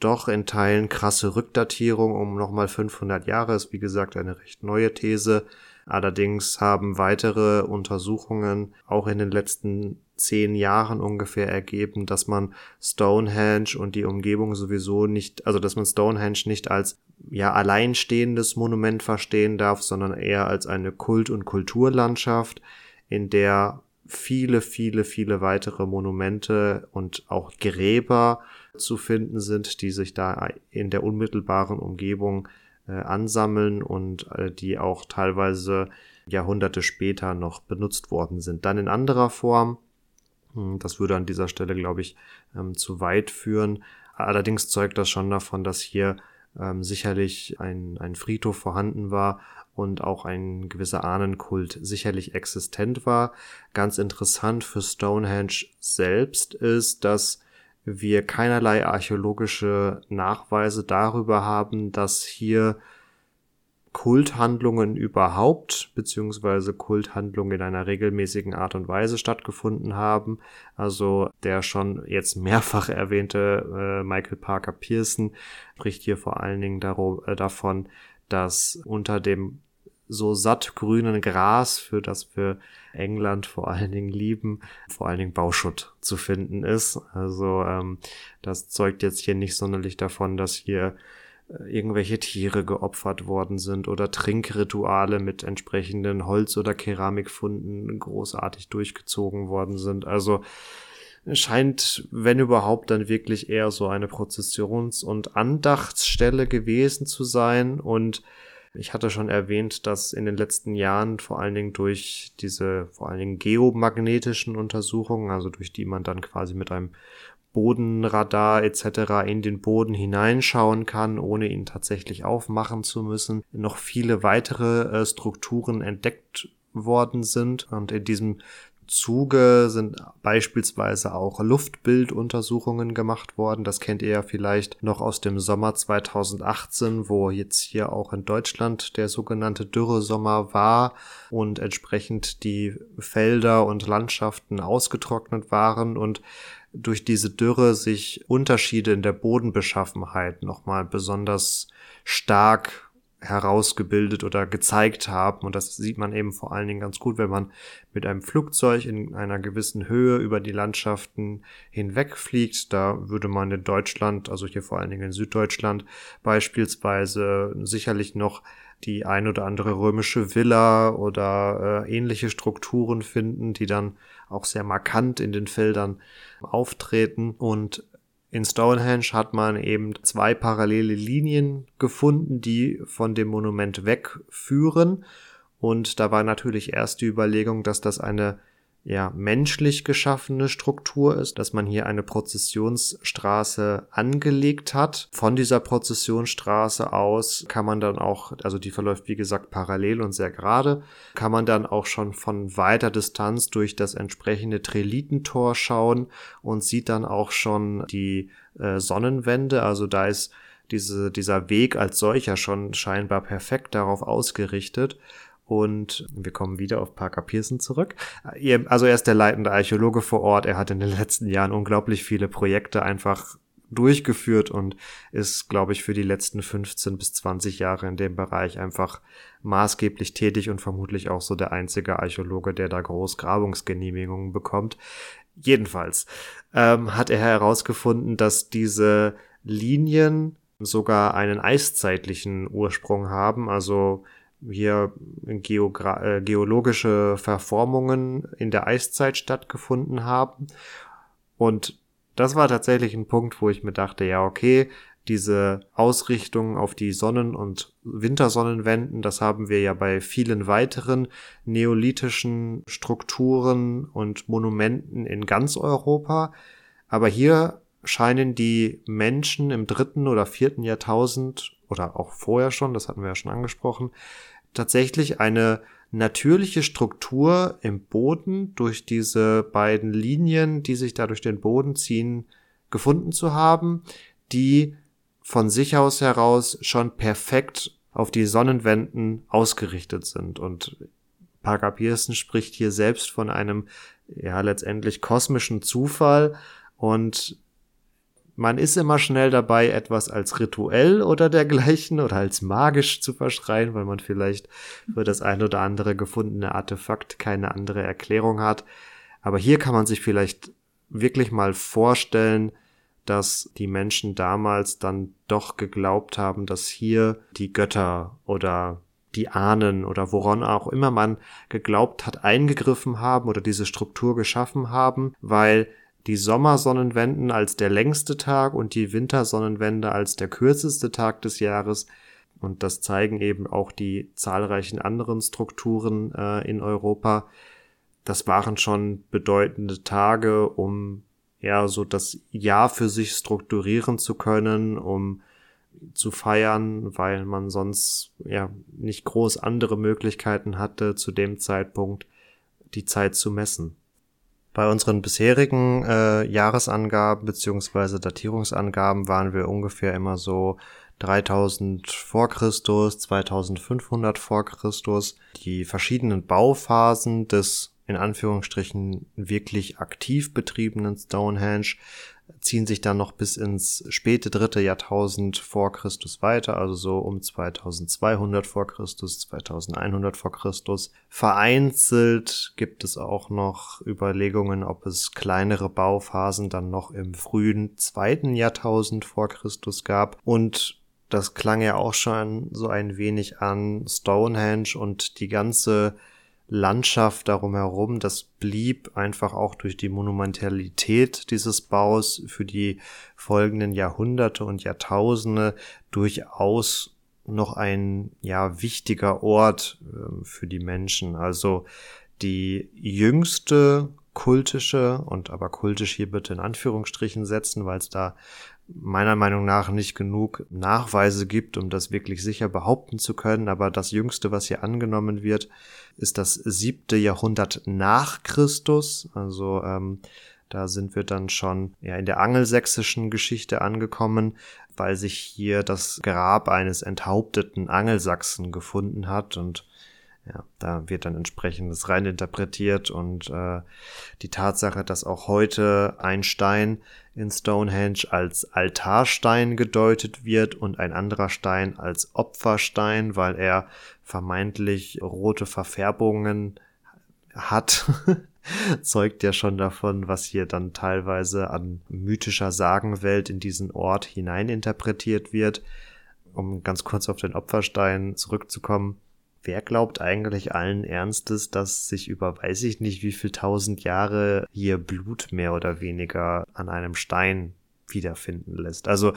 doch in Teilen krasse Rückdatierung um nochmal 500 Jahre ist wie gesagt eine recht neue These. Allerdings haben weitere Untersuchungen auch in den letzten zehn Jahren ungefähr ergeben, dass man Stonehenge und die Umgebung sowieso nicht, also dass man Stonehenge nicht als ja alleinstehendes Monument verstehen darf, sondern eher als eine Kult- und Kulturlandschaft, in der viele, viele, viele weitere Monumente und auch Gräber zu finden sind, die sich da in der unmittelbaren Umgebung äh, ansammeln und äh, die auch teilweise Jahrhunderte später noch benutzt worden sind. Dann in anderer Form, das würde an dieser Stelle, glaube ich, ähm, zu weit führen. Allerdings zeugt das schon davon, dass hier ähm, sicherlich ein, ein Friedhof vorhanden war und auch ein gewisser Ahnenkult sicherlich existent war. Ganz interessant für Stonehenge selbst ist, dass wir keinerlei archäologische Nachweise darüber haben, dass hier Kulthandlungen überhaupt, beziehungsweise Kulthandlungen in einer regelmäßigen Art und Weise stattgefunden haben. Also der schon jetzt mehrfach erwähnte äh, Michael Parker Pearson spricht hier vor allen Dingen äh, davon, dass unter dem so sattgrünen Gras, für das wir England vor allen Dingen lieben, vor allen Dingen Bauschutt zu finden ist. Also ähm, das zeugt jetzt hier nicht sonderlich davon, dass hier irgendwelche Tiere geopfert worden sind oder Trinkrituale mit entsprechenden Holz- oder Keramikfunden großartig durchgezogen worden sind. Also scheint, wenn überhaupt, dann wirklich eher so eine Prozessions- und Andachtsstelle gewesen zu sein. Und ich hatte schon erwähnt, dass in den letzten Jahren vor allen Dingen durch diese vor allen Dingen geomagnetischen Untersuchungen, also durch die man dann quasi mit einem Bodenradar etc. in den Boden hineinschauen kann, ohne ihn tatsächlich aufmachen zu müssen, noch viele weitere äh, Strukturen entdeckt worden sind. Und in diesem Zuge sind beispielsweise auch Luftbilduntersuchungen gemacht worden. Das kennt ihr ja vielleicht noch aus dem Sommer 2018, wo jetzt hier auch in Deutschland der sogenannte Dürresommer war und entsprechend die Felder und Landschaften ausgetrocknet waren und durch diese Dürre sich Unterschiede in der Bodenbeschaffenheit nochmal besonders stark herausgebildet oder gezeigt haben. Und das sieht man eben vor allen Dingen ganz gut, wenn man mit einem Flugzeug in einer gewissen Höhe über die Landschaften hinwegfliegt. Da würde man in Deutschland, also hier vor allen Dingen in Süddeutschland, beispielsweise sicherlich noch die ein oder andere römische Villa oder äh, ähnliche Strukturen finden, die dann auch sehr markant in den Feldern auftreten. Und in Stonehenge hat man eben zwei parallele Linien gefunden, die von dem Monument wegführen. Und da war natürlich erst die Überlegung, dass das eine ja, menschlich geschaffene Struktur ist, dass man hier eine Prozessionsstraße angelegt hat. Von dieser Prozessionsstraße aus kann man dann auch, also die verläuft wie gesagt parallel und sehr gerade, kann man dann auch schon von weiter Distanz durch das entsprechende Trelitentor schauen und sieht dann auch schon die äh, Sonnenwende. Also da ist diese, dieser Weg als solcher schon scheinbar perfekt darauf ausgerichtet. Und wir kommen wieder auf Parker Pearson zurück. Also er ist der leitende Archäologe vor Ort. Er hat in den letzten Jahren unglaublich viele Projekte einfach durchgeführt und ist, glaube ich, für die letzten 15 bis 20 Jahre in dem Bereich einfach maßgeblich tätig und vermutlich auch so der einzige Archäologe, der da Großgrabungsgenehmigungen bekommt. Jedenfalls ähm, hat er herausgefunden, dass diese Linien sogar einen eiszeitlichen Ursprung haben, also hier Geogra äh, geologische Verformungen in der Eiszeit stattgefunden haben. Und das war tatsächlich ein Punkt, wo ich mir dachte, ja, okay, diese Ausrichtung auf die Sonnen- und Wintersonnenwenden, das haben wir ja bei vielen weiteren neolithischen Strukturen und Monumenten in ganz Europa. Aber hier scheinen die Menschen im dritten oder vierten Jahrtausend oder auch vorher schon, das hatten wir ja schon angesprochen, tatsächlich eine natürliche Struktur im Boden durch diese beiden Linien, die sich da durch den Boden ziehen, gefunden zu haben, die von sich aus heraus schon perfekt auf die Sonnenwenden ausgerichtet sind. Und Parker Pearson spricht hier selbst von einem, ja, letztendlich kosmischen Zufall und man ist immer schnell dabei, etwas als rituell oder dergleichen oder als magisch zu verschreien, weil man vielleicht für das ein oder andere gefundene Artefakt keine andere Erklärung hat. Aber hier kann man sich vielleicht wirklich mal vorstellen, dass die Menschen damals dann doch geglaubt haben, dass hier die Götter oder die Ahnen oder woran auch immer man geglaubt hat, eingegriffen haben oder diese Struktur geschaffen haben, weil die Sommersonnenwenden als der längste Tag und die Wintersonnenwende als der kürzeste Tag des Jahres. Und das zeigen eben auch die zahlreichen anderen Strukturen äh, in Europa. Das waren schon bedeutende Tage, um ja so das Jahr für sich strukturieren zu können, um zu feiern, weil man sonst ja nicht groß andere Möglichkeiten hatte, zu dem Zeitpunkt die Zeit zu messen. Bei unseren bisherigen äh, Jahresangaben beziehungsweise Datierungsangaben waren wir ungefähr immer so 3000 vor Christus, 2500 vor Christus. Die verschiedenen Bauphasen des in Anführungsstrichen wirklich aktiv betriebenen Stonehenge ziehen sich dann noch bis ins späte dritte Jahrtausend vor Christus weiter, also so um 2200 vor Christus, 2100 vor Christus. Vereinzelt gibt es auch noch Überlegungen, ob es kleinere Bauphasen dann noch im frühen zweiten Jahrtausend vor Christus gab und das klang ja auch schon so ein wenig an Stonehenge und die ganze Landschaft darum herum, das blieb einfach auch durch die Monumentalität dieses Baus für die folgenden Jahrhunderte und Jahrtausende durchaus noch ein ja wichtiger Ort äh, für die Menschen. Also die jüngste kultische und aber kultisch hier bitte in Anführungsstrichen setzen, weil es da meiner Meinung nach nicht genug Nachweise gibt, um das wirklich sicher behaupten zu können. Aber das Jüngste, was hier angenommen wird, ist das siebte Jahrhundert nach Christus. Also ähm, da sind wir dann schon ja, in der angelsächsischen Geschichte angekommen, weil sich hier das Grab eines enthaupteten Angelsachsen gefunden hat und ja, da wird dann entsprechendes rein interpretiert und äh, die Tatsache, dass auch heute ein Stein in Stonehenge als Altarstein gedeutet wird und ein anderer Stein als Opferstein, weil er vermeintlich rote Verfärbungen hat, zeugt ja schon davon, was hier dann teilweise an mythischer Sagenwelt in diesen Ort hineininterpretiert wird. Um ganz kurz auf den Opferstein zurückzukommen Wer glaubt eigentlich allen Ernstes, dass sich über weiß ich nicht wie viel tausend Jahre hier Blut mehr oder weniger an einem Stein wiederfinden lässt. Also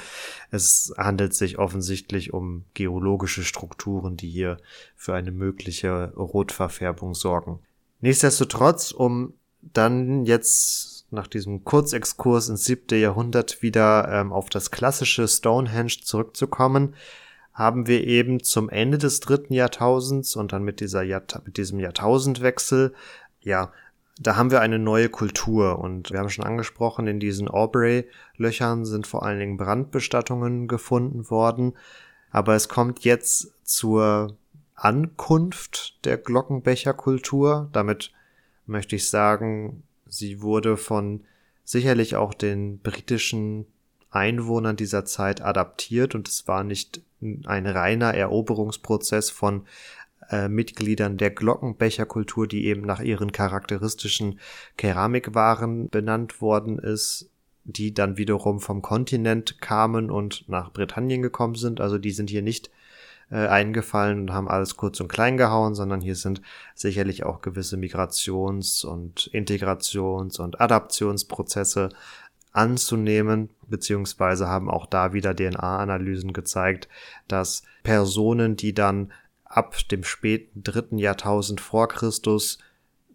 es handelt sich offensichtlich um geologische Strukturen, die hier für eine mögliche Rotverfärbung sorgen. Nichtsdestotrotz, um dann jetzt nach diesem Kurzexkurs ins siebte Jahrhundert wieder ähm, auf das klassische Stonehenge zurückzukommen, haben wir eben zum Ende des dritten Jahrtausends und dann mit dieser Jahr, mit diesem Jahrtausendwechsel, ja, da haben wir eine neue Kultur und wir haben schon angesprochen, in diesen Aubrey-Löchern sind vor allen Dingen Brandbestattungen gefunden worden, aber es kommt jetzt zur Ankunft der Glockenbecherkultur. Damit möchte ich sagen, sie wurde von sicherlich auch den britischen Einwohnern dieser Zeit adaptiert und es war nicht ein reiner Eroberungsprozess von äh, Mitgliedern der Glockenbecherkultur, die eben nach ihren charakteristischen Keramikwaren benannt worden ist, die dann wiederum vom Kontinent kamen und nach Britannien gekommen sind. Also die sind hier nicht äh, eingefallen und haben alles kurz und klein gehauen, sondern hier sind sicherlich auch gewisse Migrations- und Integrations- und Adaptionsprozesse anzunehmen, beziehungsweise haben auch da wieder DNA-Analysen gezeigt, dass Personen, die dann ab dem späten dritten Jahrtausend vor Christus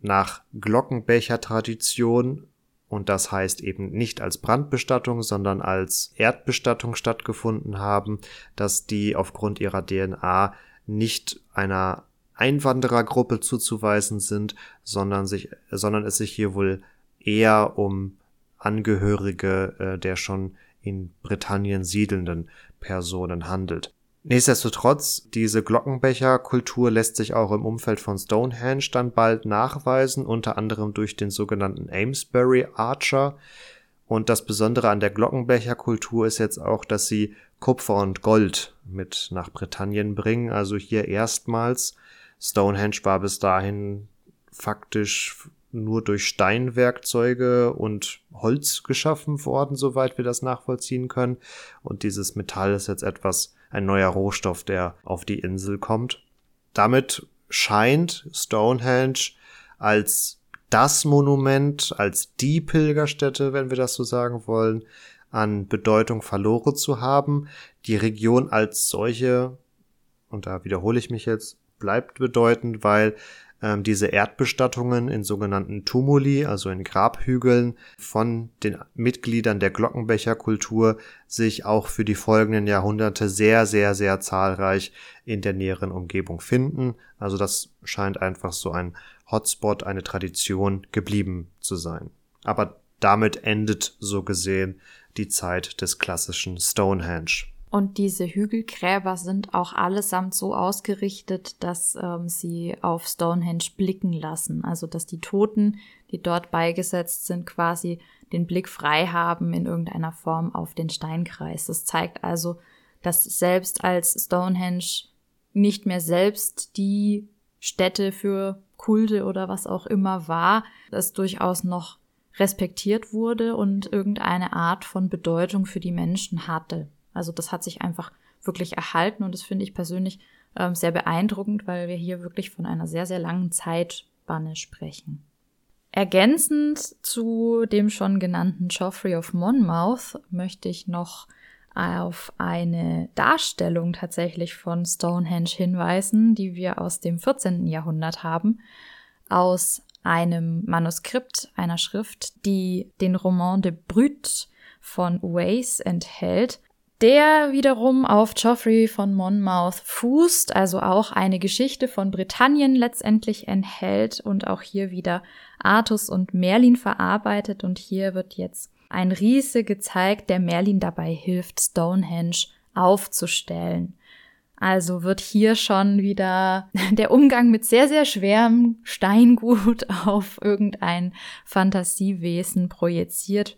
nach Glockenbecher-Tradition und das heißt eben nicht als Brandbestattung, sondern als Erdbestattung stattgefunden haben, dass die aufgrund ihrer DNA nicht einer Einwanderergruppe zuzuweisen sind, sondern sich, sondern es sich hier wohl eher um Angehörige äh, der schon in Britannien siedelnden Personen handelt. Nichtsdestotrotz, diese Glockenbecherkultur lässt sich auch im Umfeld von Stonehenge dann bald nachweisen, unter anderem durch den sogenannten Amesbury Archer. Und das Besondere an der Glockenbecherkultur ist jetzt auch, dass sie Kupfer und Gold mit nach Britannien bringen. Also hier erstmals. Stonehenge war bis dahin faktisch nur durch Steinwerkzeuge und Holz geschaffen worden, soweit wir das nachvollziehen können. Und dieses Metall ist jetzt etwas, ein neuer Rohstoff, der auf die Insel kommt. Damit scheint Stonehenge als das Monument, als die Pilgerstätte, wenn wir das so sagen wollen, an Bedeutung verloren zu haben. Die Region als solche, und da wiederhole ich mich jetzt, bleibt bedeutend, weil ähm, diese Erdbestattungen in sogenannten Tumuli, also in Grabhügeln von den Mitgliedern der Glockenbecherkultur sich auch für die folgenden Jahrhunderte sehr, sehr, sehr zahlreich in der näheren Umgebung finden. Also das scheint einfach so ein Hotspot, eine Tradition geblieben zu sein. Aber damit endet so gesehen die Zeit des klassischen Stonehenge. Und diese Hügelgräber sind auch allesamt so ausgerichtet, dass ähm, sie auf Stonehenge blicken lassen. Also dass die Toten, die dort beigesetzt sind, quasi den Blick frei haben in irgendeiner Form auf den Steinkreis. Das zeigt also, dass selbst als Stonehenge nicht mehr selbst die Stätte für Kulte oder was auch immer war, es durchaus noch respektiert wurde und irgendeine Art von Bedeutung für die Menschen hatte. Also das hat sich einfach wirklich erhalten und das finde ich persönlich ähm, sehr beeindruckend, weil wir hier wirklich von einer sehr, sehr langen Zeitspanne sprechen. Ergänzend zu dem schon genannten Geoffrey of Monmouth möchte ich noch auf eine Darstellung tatsächlich von Stonehenge hinweisen, die wir aus dem 14. Jahrhundert haben, aus einem Manuskript einer Schrift, die den Roman de Brut von Wace enthält der wiederum auf Geoffrey von Monmouth fußt, also auch eine Geschichte von Britannien letztendlich enthält und auch hier wieder Artus und Merlin verarbeitet und hier wird jetzt ein Riese gezeigt, der Merlin dabei hilft, Stonehenge aufzustellen. Also wird hier schon wieder der Umgang mit sehr, sehr schwerem Steingut auf irgendein Fantasiewesen projiziert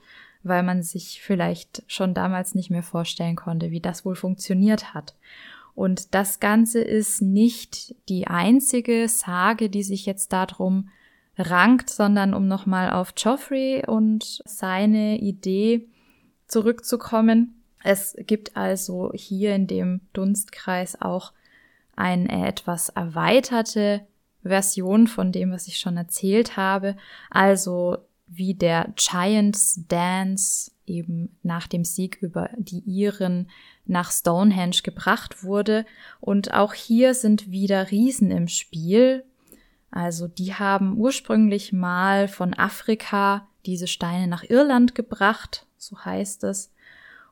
weil man sich vielleicht schon damals nicht mehr vorstellen konnte, wie das wohl funktioniert hat. Und das Ganze ist nicht die einzige Sage, die sich jetzt darum rankt, sondern um nochmal auf Geoffrey und seine Idee zurückzukommen. Es gibt also hier in dem Dunstkreis auch eine etwas erweiterte Version von dem, was ich schon erzählt habe. Also wie der Giants Dance eben nach dem Sieg über die Iren nach Stonehenge gebracht wurde. Und auch hier sind wieder Riesen im Spiel. Also die haben ursprünglich mal von Afrika diese Steine nach Irland gebracht, so heißt es,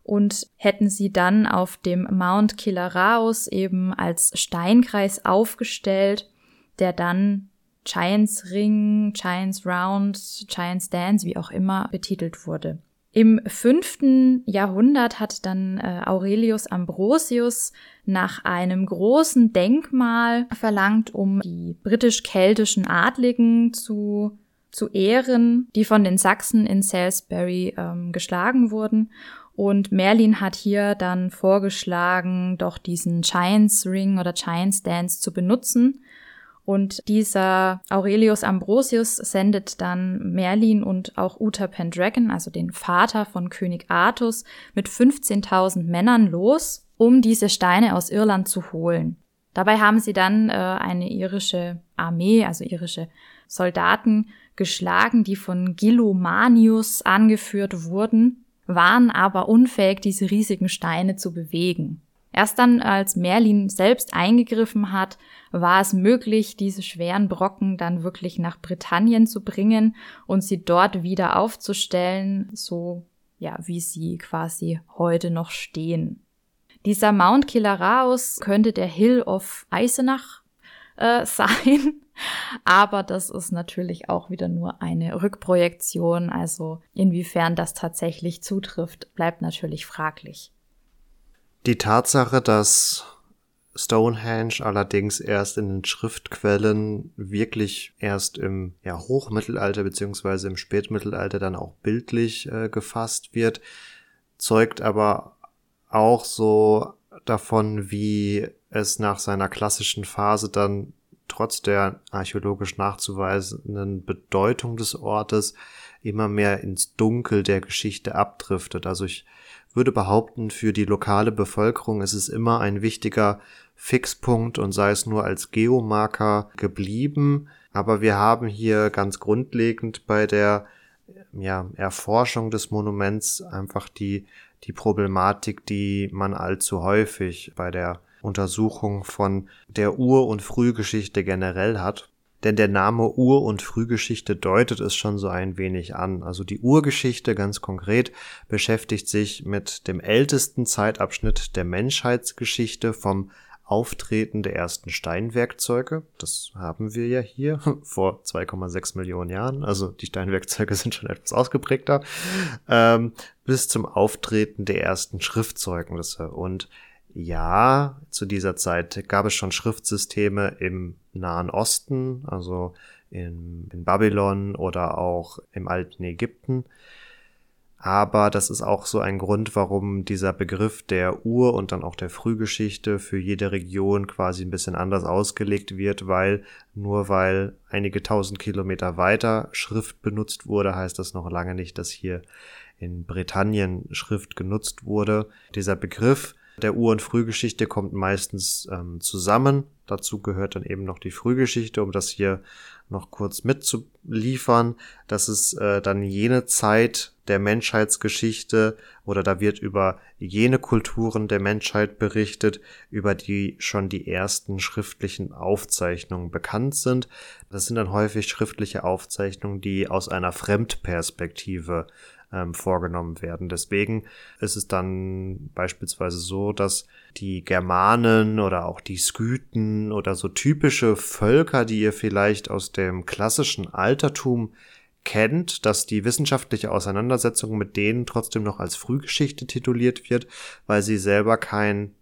und hätten sie dann auf dem Mount Killaraos eben als Steinkreis aufgestellt, der dann Giants Ring, Giants Round, Giants Dance, wie auch immer betitelt wurde. Im fünften Jahrhundert hat dann äh, Aurelius Ambrosius nach einem großen Denkmal verlangt, um die britisch-keltischen Adligen zu, zu ehren, die von den Sachsen in Salisbury ähm, geschlagen wurden. Und Merlin hat hier dann vorgeschlagen, doch diesen Giants Ring oder Giants Dance zu benutzen und dieser Aurelius Ambrosius sendet dann Merlin und auch Uta Pendragon, also den Vater von König Artus, mit 15.000 Männern los, um diese Steine aus Irland zu holen. Dabei haben sie dann äh, eine irische Armee, also irische Soldaten geschlagen, die von Gillomanius angeführt wurden, waren aber unfähig, diese riesigen Steine zu bewegen. Erst dann, als Merlin selbst eingegriffen hat, war es möglich, diese schweren Brocken dann wirklich nach Britannien zu bringen und sie dort wieder aufzustellen, so ja, wie sie quasi heute noch stehen. Dieser Mount Kilaraos könnte der Hill of Eisenach äh, sein, aber das ist natürlich auch wieder nur eine Rückprojektion, also inwiefern das tatsächlich zutrifft, bleibt natürlich fraglich. Die Tatsache, dass Stonehenge allerdings erst in den Schriftquellen wirklich erst im ja, Hochmittelalter beziehungsweise im Spätmittelalter dann auch bildlich äh, gefasst wird, zeugt aber auch so davon, wie es nach seiner klassischen Phase dann trotz der archäologisch nachzuweisenden Bedeutung des Ortes immer mehr ins Dunkel der Geschichte abdriftet. Also ich würde behaupten, für die lokale Bevölkerung ist es immer ein wichtiger Fixpunkt und sei es nur als Geomarker geblieben. Aber wir haben hier ganz grundlegend bei der ja, Erforschung des Monuments einfach die, die Problematik, die man allzu häufig bei der Untersuchung von der Ur- und Frühgeschichte generell hat. Denn der Name Ur- und Frühgeschichte deutet es schon so ein wenig an. Also die Urgeschichte ganz konkret beschäftigt sich mit dem ältesten Zeitabschnitt der Menschheitsgeschichte vom Auftreten der ersten Steinwerkzeuge. Das haben wir ja hier vor 2,6 Millionen Jahren. Also die Steinwerkzeuge sind schon etwas ausgeprägter. Ähm, bis zum Auftreten der ersten Schriftzeugnisse. Und ja, zu dieser Zeit gab es schon Schriftsysteme im Nahen Osten, also in, in Babylon oder auch im alten Ägypten. Aber das ist auch so ein Grund, warum dieser Begriff der Ur- und dann auch der Frühgeschichte für jede Region quasi ein bisschen anders ausgelegt wird, weil nur weil einige tausend Kilometer weiter Schrift benutzt wurde, heißt das noch lange nicht, dass hier in Britannien Schrift genutzt wurde. Dieser Begriff der Ur- und Frühgeschichte kommt meistens ähm, zusammen. Dazu gehört dann eben noch die Frühgeschichte, um das hier noch kurz mitzuliefern. Das ist äh, dann jene Zeit der Menschheitsgeschichte oder da wird über jene Kulturen der Menschheit berichtet, über die schon die ersten schriftlichen Aufzeichnungen bekannt sind. Das sind dann häufig schriftliche Aufzeichnungen, die aus einer Fremdperspektive ähm, vorgenommen werden. Deswegen ist es dann beispielsweise so, dass die Germanen oder auch die Skythen oder so typische Völker, die ihr vielleicht aus dem klassischen Altertum kennt, dass die wissenschaftliche Auseinandersetzung mit denen trotzdem noch als Frühgeschichte tituliert wird, weil sie selber kein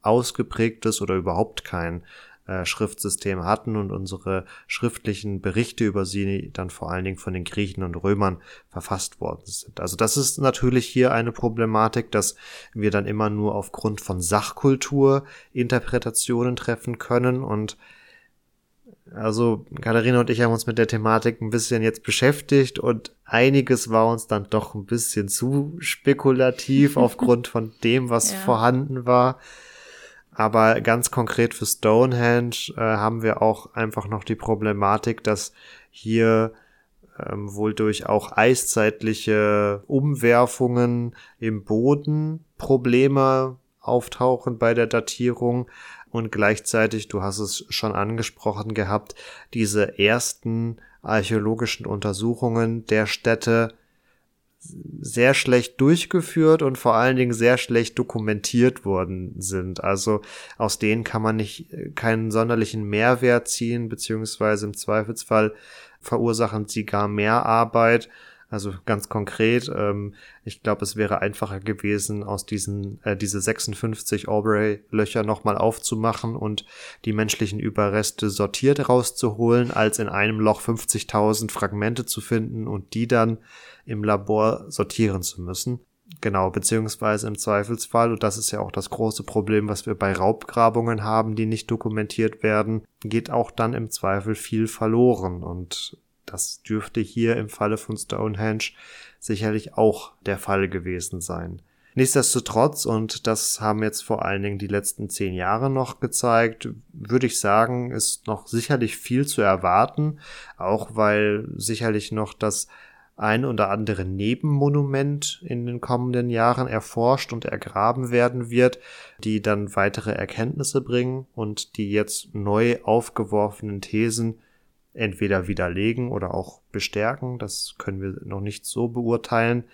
ausgeprägtes oder überhaupt kein äh, Schriftsystem hatten und unsere schriftlichen Berichte über sie dann vor allen Dingen von den Griechen und Römern verfasst worden sind. Also das ist natürlich hier eine Problematik, dass wir dann immer nur aufgrund von Sachkultur Interpretationen treffen können und also Katharina und ich haben uns mit der Thematik ein bisschen jetzt beschäftigt und einiges war uns dann doch ein bisschen zu spekulativ aufgrund von dem, was ja. vorhanden war. Aber ganz konkret für Stonehenge äh, haben wir auch einfach noch die Problematik, dass hier ähm, wohl durch auch eiszeitliche Umwerfungen im Boden Probleme auftauchen bei der Datierung. Und gleichzeitig, du hast es schon angesprochen gehabt, diese ersten archäologischen Untersuchungen der Städte sehr schlecht durchgeführt und vor allen Dingen sehr schlecht dokumentiert worden sind. Also aus denen kann man nicht äh, keinen sonderlichen Mehrwert ziehen, beziehungsweise im Zweifelsfall verursachen sie gar mehr Arbeit. Also ganz konkret, ähm, ich glaube, es wäre einfacher gewesen, aus diesen äh, diese 56 Aubrey-Löcher nochmal aufzumachen und die menschlichen Überreste sortiert rauszuholen, als in einem Loch 50.000 Fragmente zu finden und die dann im Labor sortieren zu müssen. Genau, beziehungsweise im Zweifelsfall, und das ist ja auch das große Problem, was wir bei Raubgrabungen haben, die nicht dokumentiert werden, geht auch dann im Zweifel viel verloren. Und das dürfte hier im Falle von Stonehenge sicherlich auch der Fall gewesen sein. Nichtsdestotrotz, und das haben jetzt vor allen Dingen die letzten zehn Jahre noch gezeigt, würde ich sagen, ist noch sicherlich viel zu erwarten, auch weil sicherlich noch das ein oder andere Nebenmonument in den kommenden Jahren erforscht und ergraben werden wird, die dann weitere Erkenntnisse bringen und die jetzt neu aufgeworfenen Thesen entweder widerlegen oder auch bestärken. Das können wir noch nicht so beurteilen.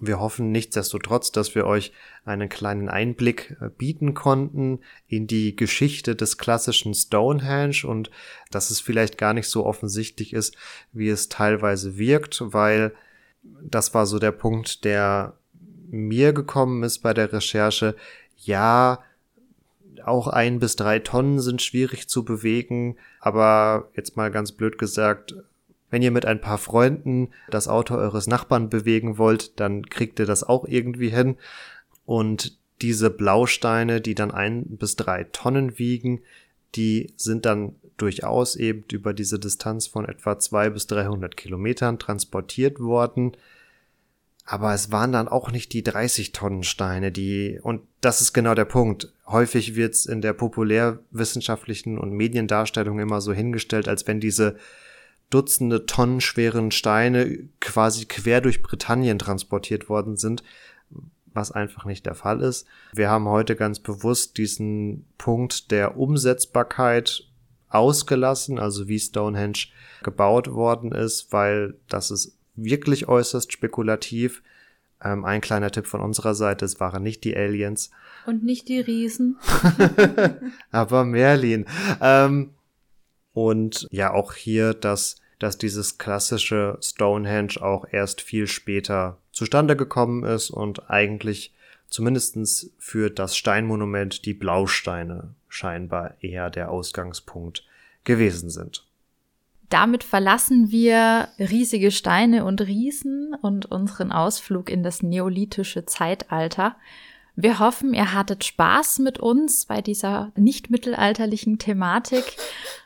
Wir hoffen nichtsdestotrotz, dass wir euch einen kleinen Einblick äh, bieten konnten in die Geschichte des klassischen Stonehenge und dass es vielleicht gar nicht so offensichtlich ist, wie es teilweise wirkt, weil das war so der Punkt, der mir gekommen ist bei der Recherche. Ja, auch ein bis drei Tonnen sind schwierig zu bewegen, aber jetzt mal ganz blöd gesagt, wenn ihr mit ein paar Freunden das Auto eures Nachbarn bewegen wollt, dann kriegt ihr das auch irgendwie hin. Und diese Blausteine, die dann ein bis drei Tonnen wiegen, die sind dann durchaus eben über diese Distanz von etwa zwei bis 300 Kilometern transportiert worden. Aber es waren dann auch nicht die 30 Tonnen Steine, die, und das ist genau der Punkt. Häufig wird es in der populärwissenschaftlichen und Mediendarstellung immer so hingestellt, als wenn diese Dutzende Tonnen schweren Steine quasi quer durch Britannien transportiert worden sind, was einfach nicht der Fall ist. Wir haben heute ganz bewusst diesen Punkt der Umsetzbarkeit ausgelassen, also wie Stonehenge gebaut worden ist, weil das ist wirklich äußerst spekulativ. Ähm, ein kleiner Tipp von unserer Seite, es waren nicht die Aliens. Und nicht die Riesen. Aber Merlin. Ähm, und ja, auch hier, dass, dass dieses klassische Stonehenge auch erst viel später zustande gekommen ist und eigentlich zumindestens für das Steinmonument die Blausteine scheinbar eher der Ausgangspunkt gewesen sind. Damit verlassen wir riesige Steine und Riesen und unseren Ausflug in das neolithische Zeitalter wir hoffen, ihr hattet Spaß mit uns bei dieser nicht mittelalterlichen Thematik.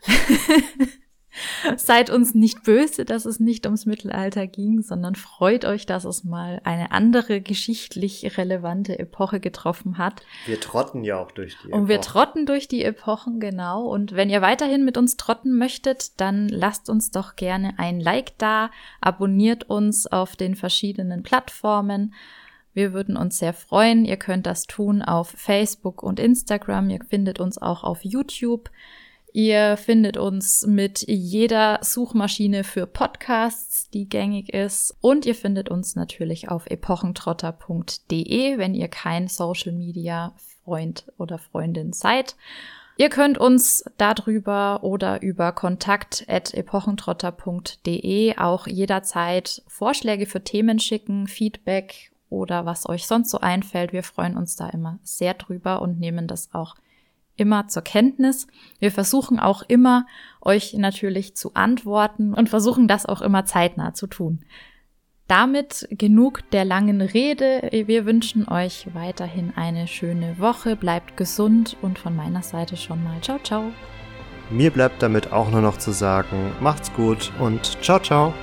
Seid uns nicht böse, dass es nicht ums Mittelalter ging, sondern freut euch, dass es mal eine andere geschichtlich relevante Epoche getroffen hat. Wir trotten ja auch durch die Epochen. Und wir trotten durch die Epochen, genau. Und wenn ihr weiterhin mit uns trotten möchtet, dann lasst uns doch gerne ein Like da, abonniert uns auf den verschiedenen Plattformen. Wir würden uns sehr freuen. Ihr könnt das tun auf Facebook und Instagram. Ihr findet uns auch auf YouTube. Ihr findet uns mit jeder Suchmaschine für Podcasts, die gängig ist. Und ihr findet uns natürlich auf epochentrotter.de, wenn ihr kein Social Media Freund oder Freundin seid. Ihr könnt uns darüber oder über kontakt.epochentrotter.de auch jederzeit Vorschläge für Themen schicken, Feedback oder was euch sonst so einfällt. Wir freuen uns da immer sehr drüber und nehmen das auch immer zur Kenntnis. Wir versuchen auch immer, euch natürlich zu antworten und versuchen das auch immer zeitnah zu tun. Damit genug der langen Rede. Wir wünschen euch weiterhin eine schöne Woche. Bleibt gesund und von meiner Seite schon mal ciao, ciao. Mir bleibt damit auch nur noch zu sagen, macht's gut und ciao, ciao.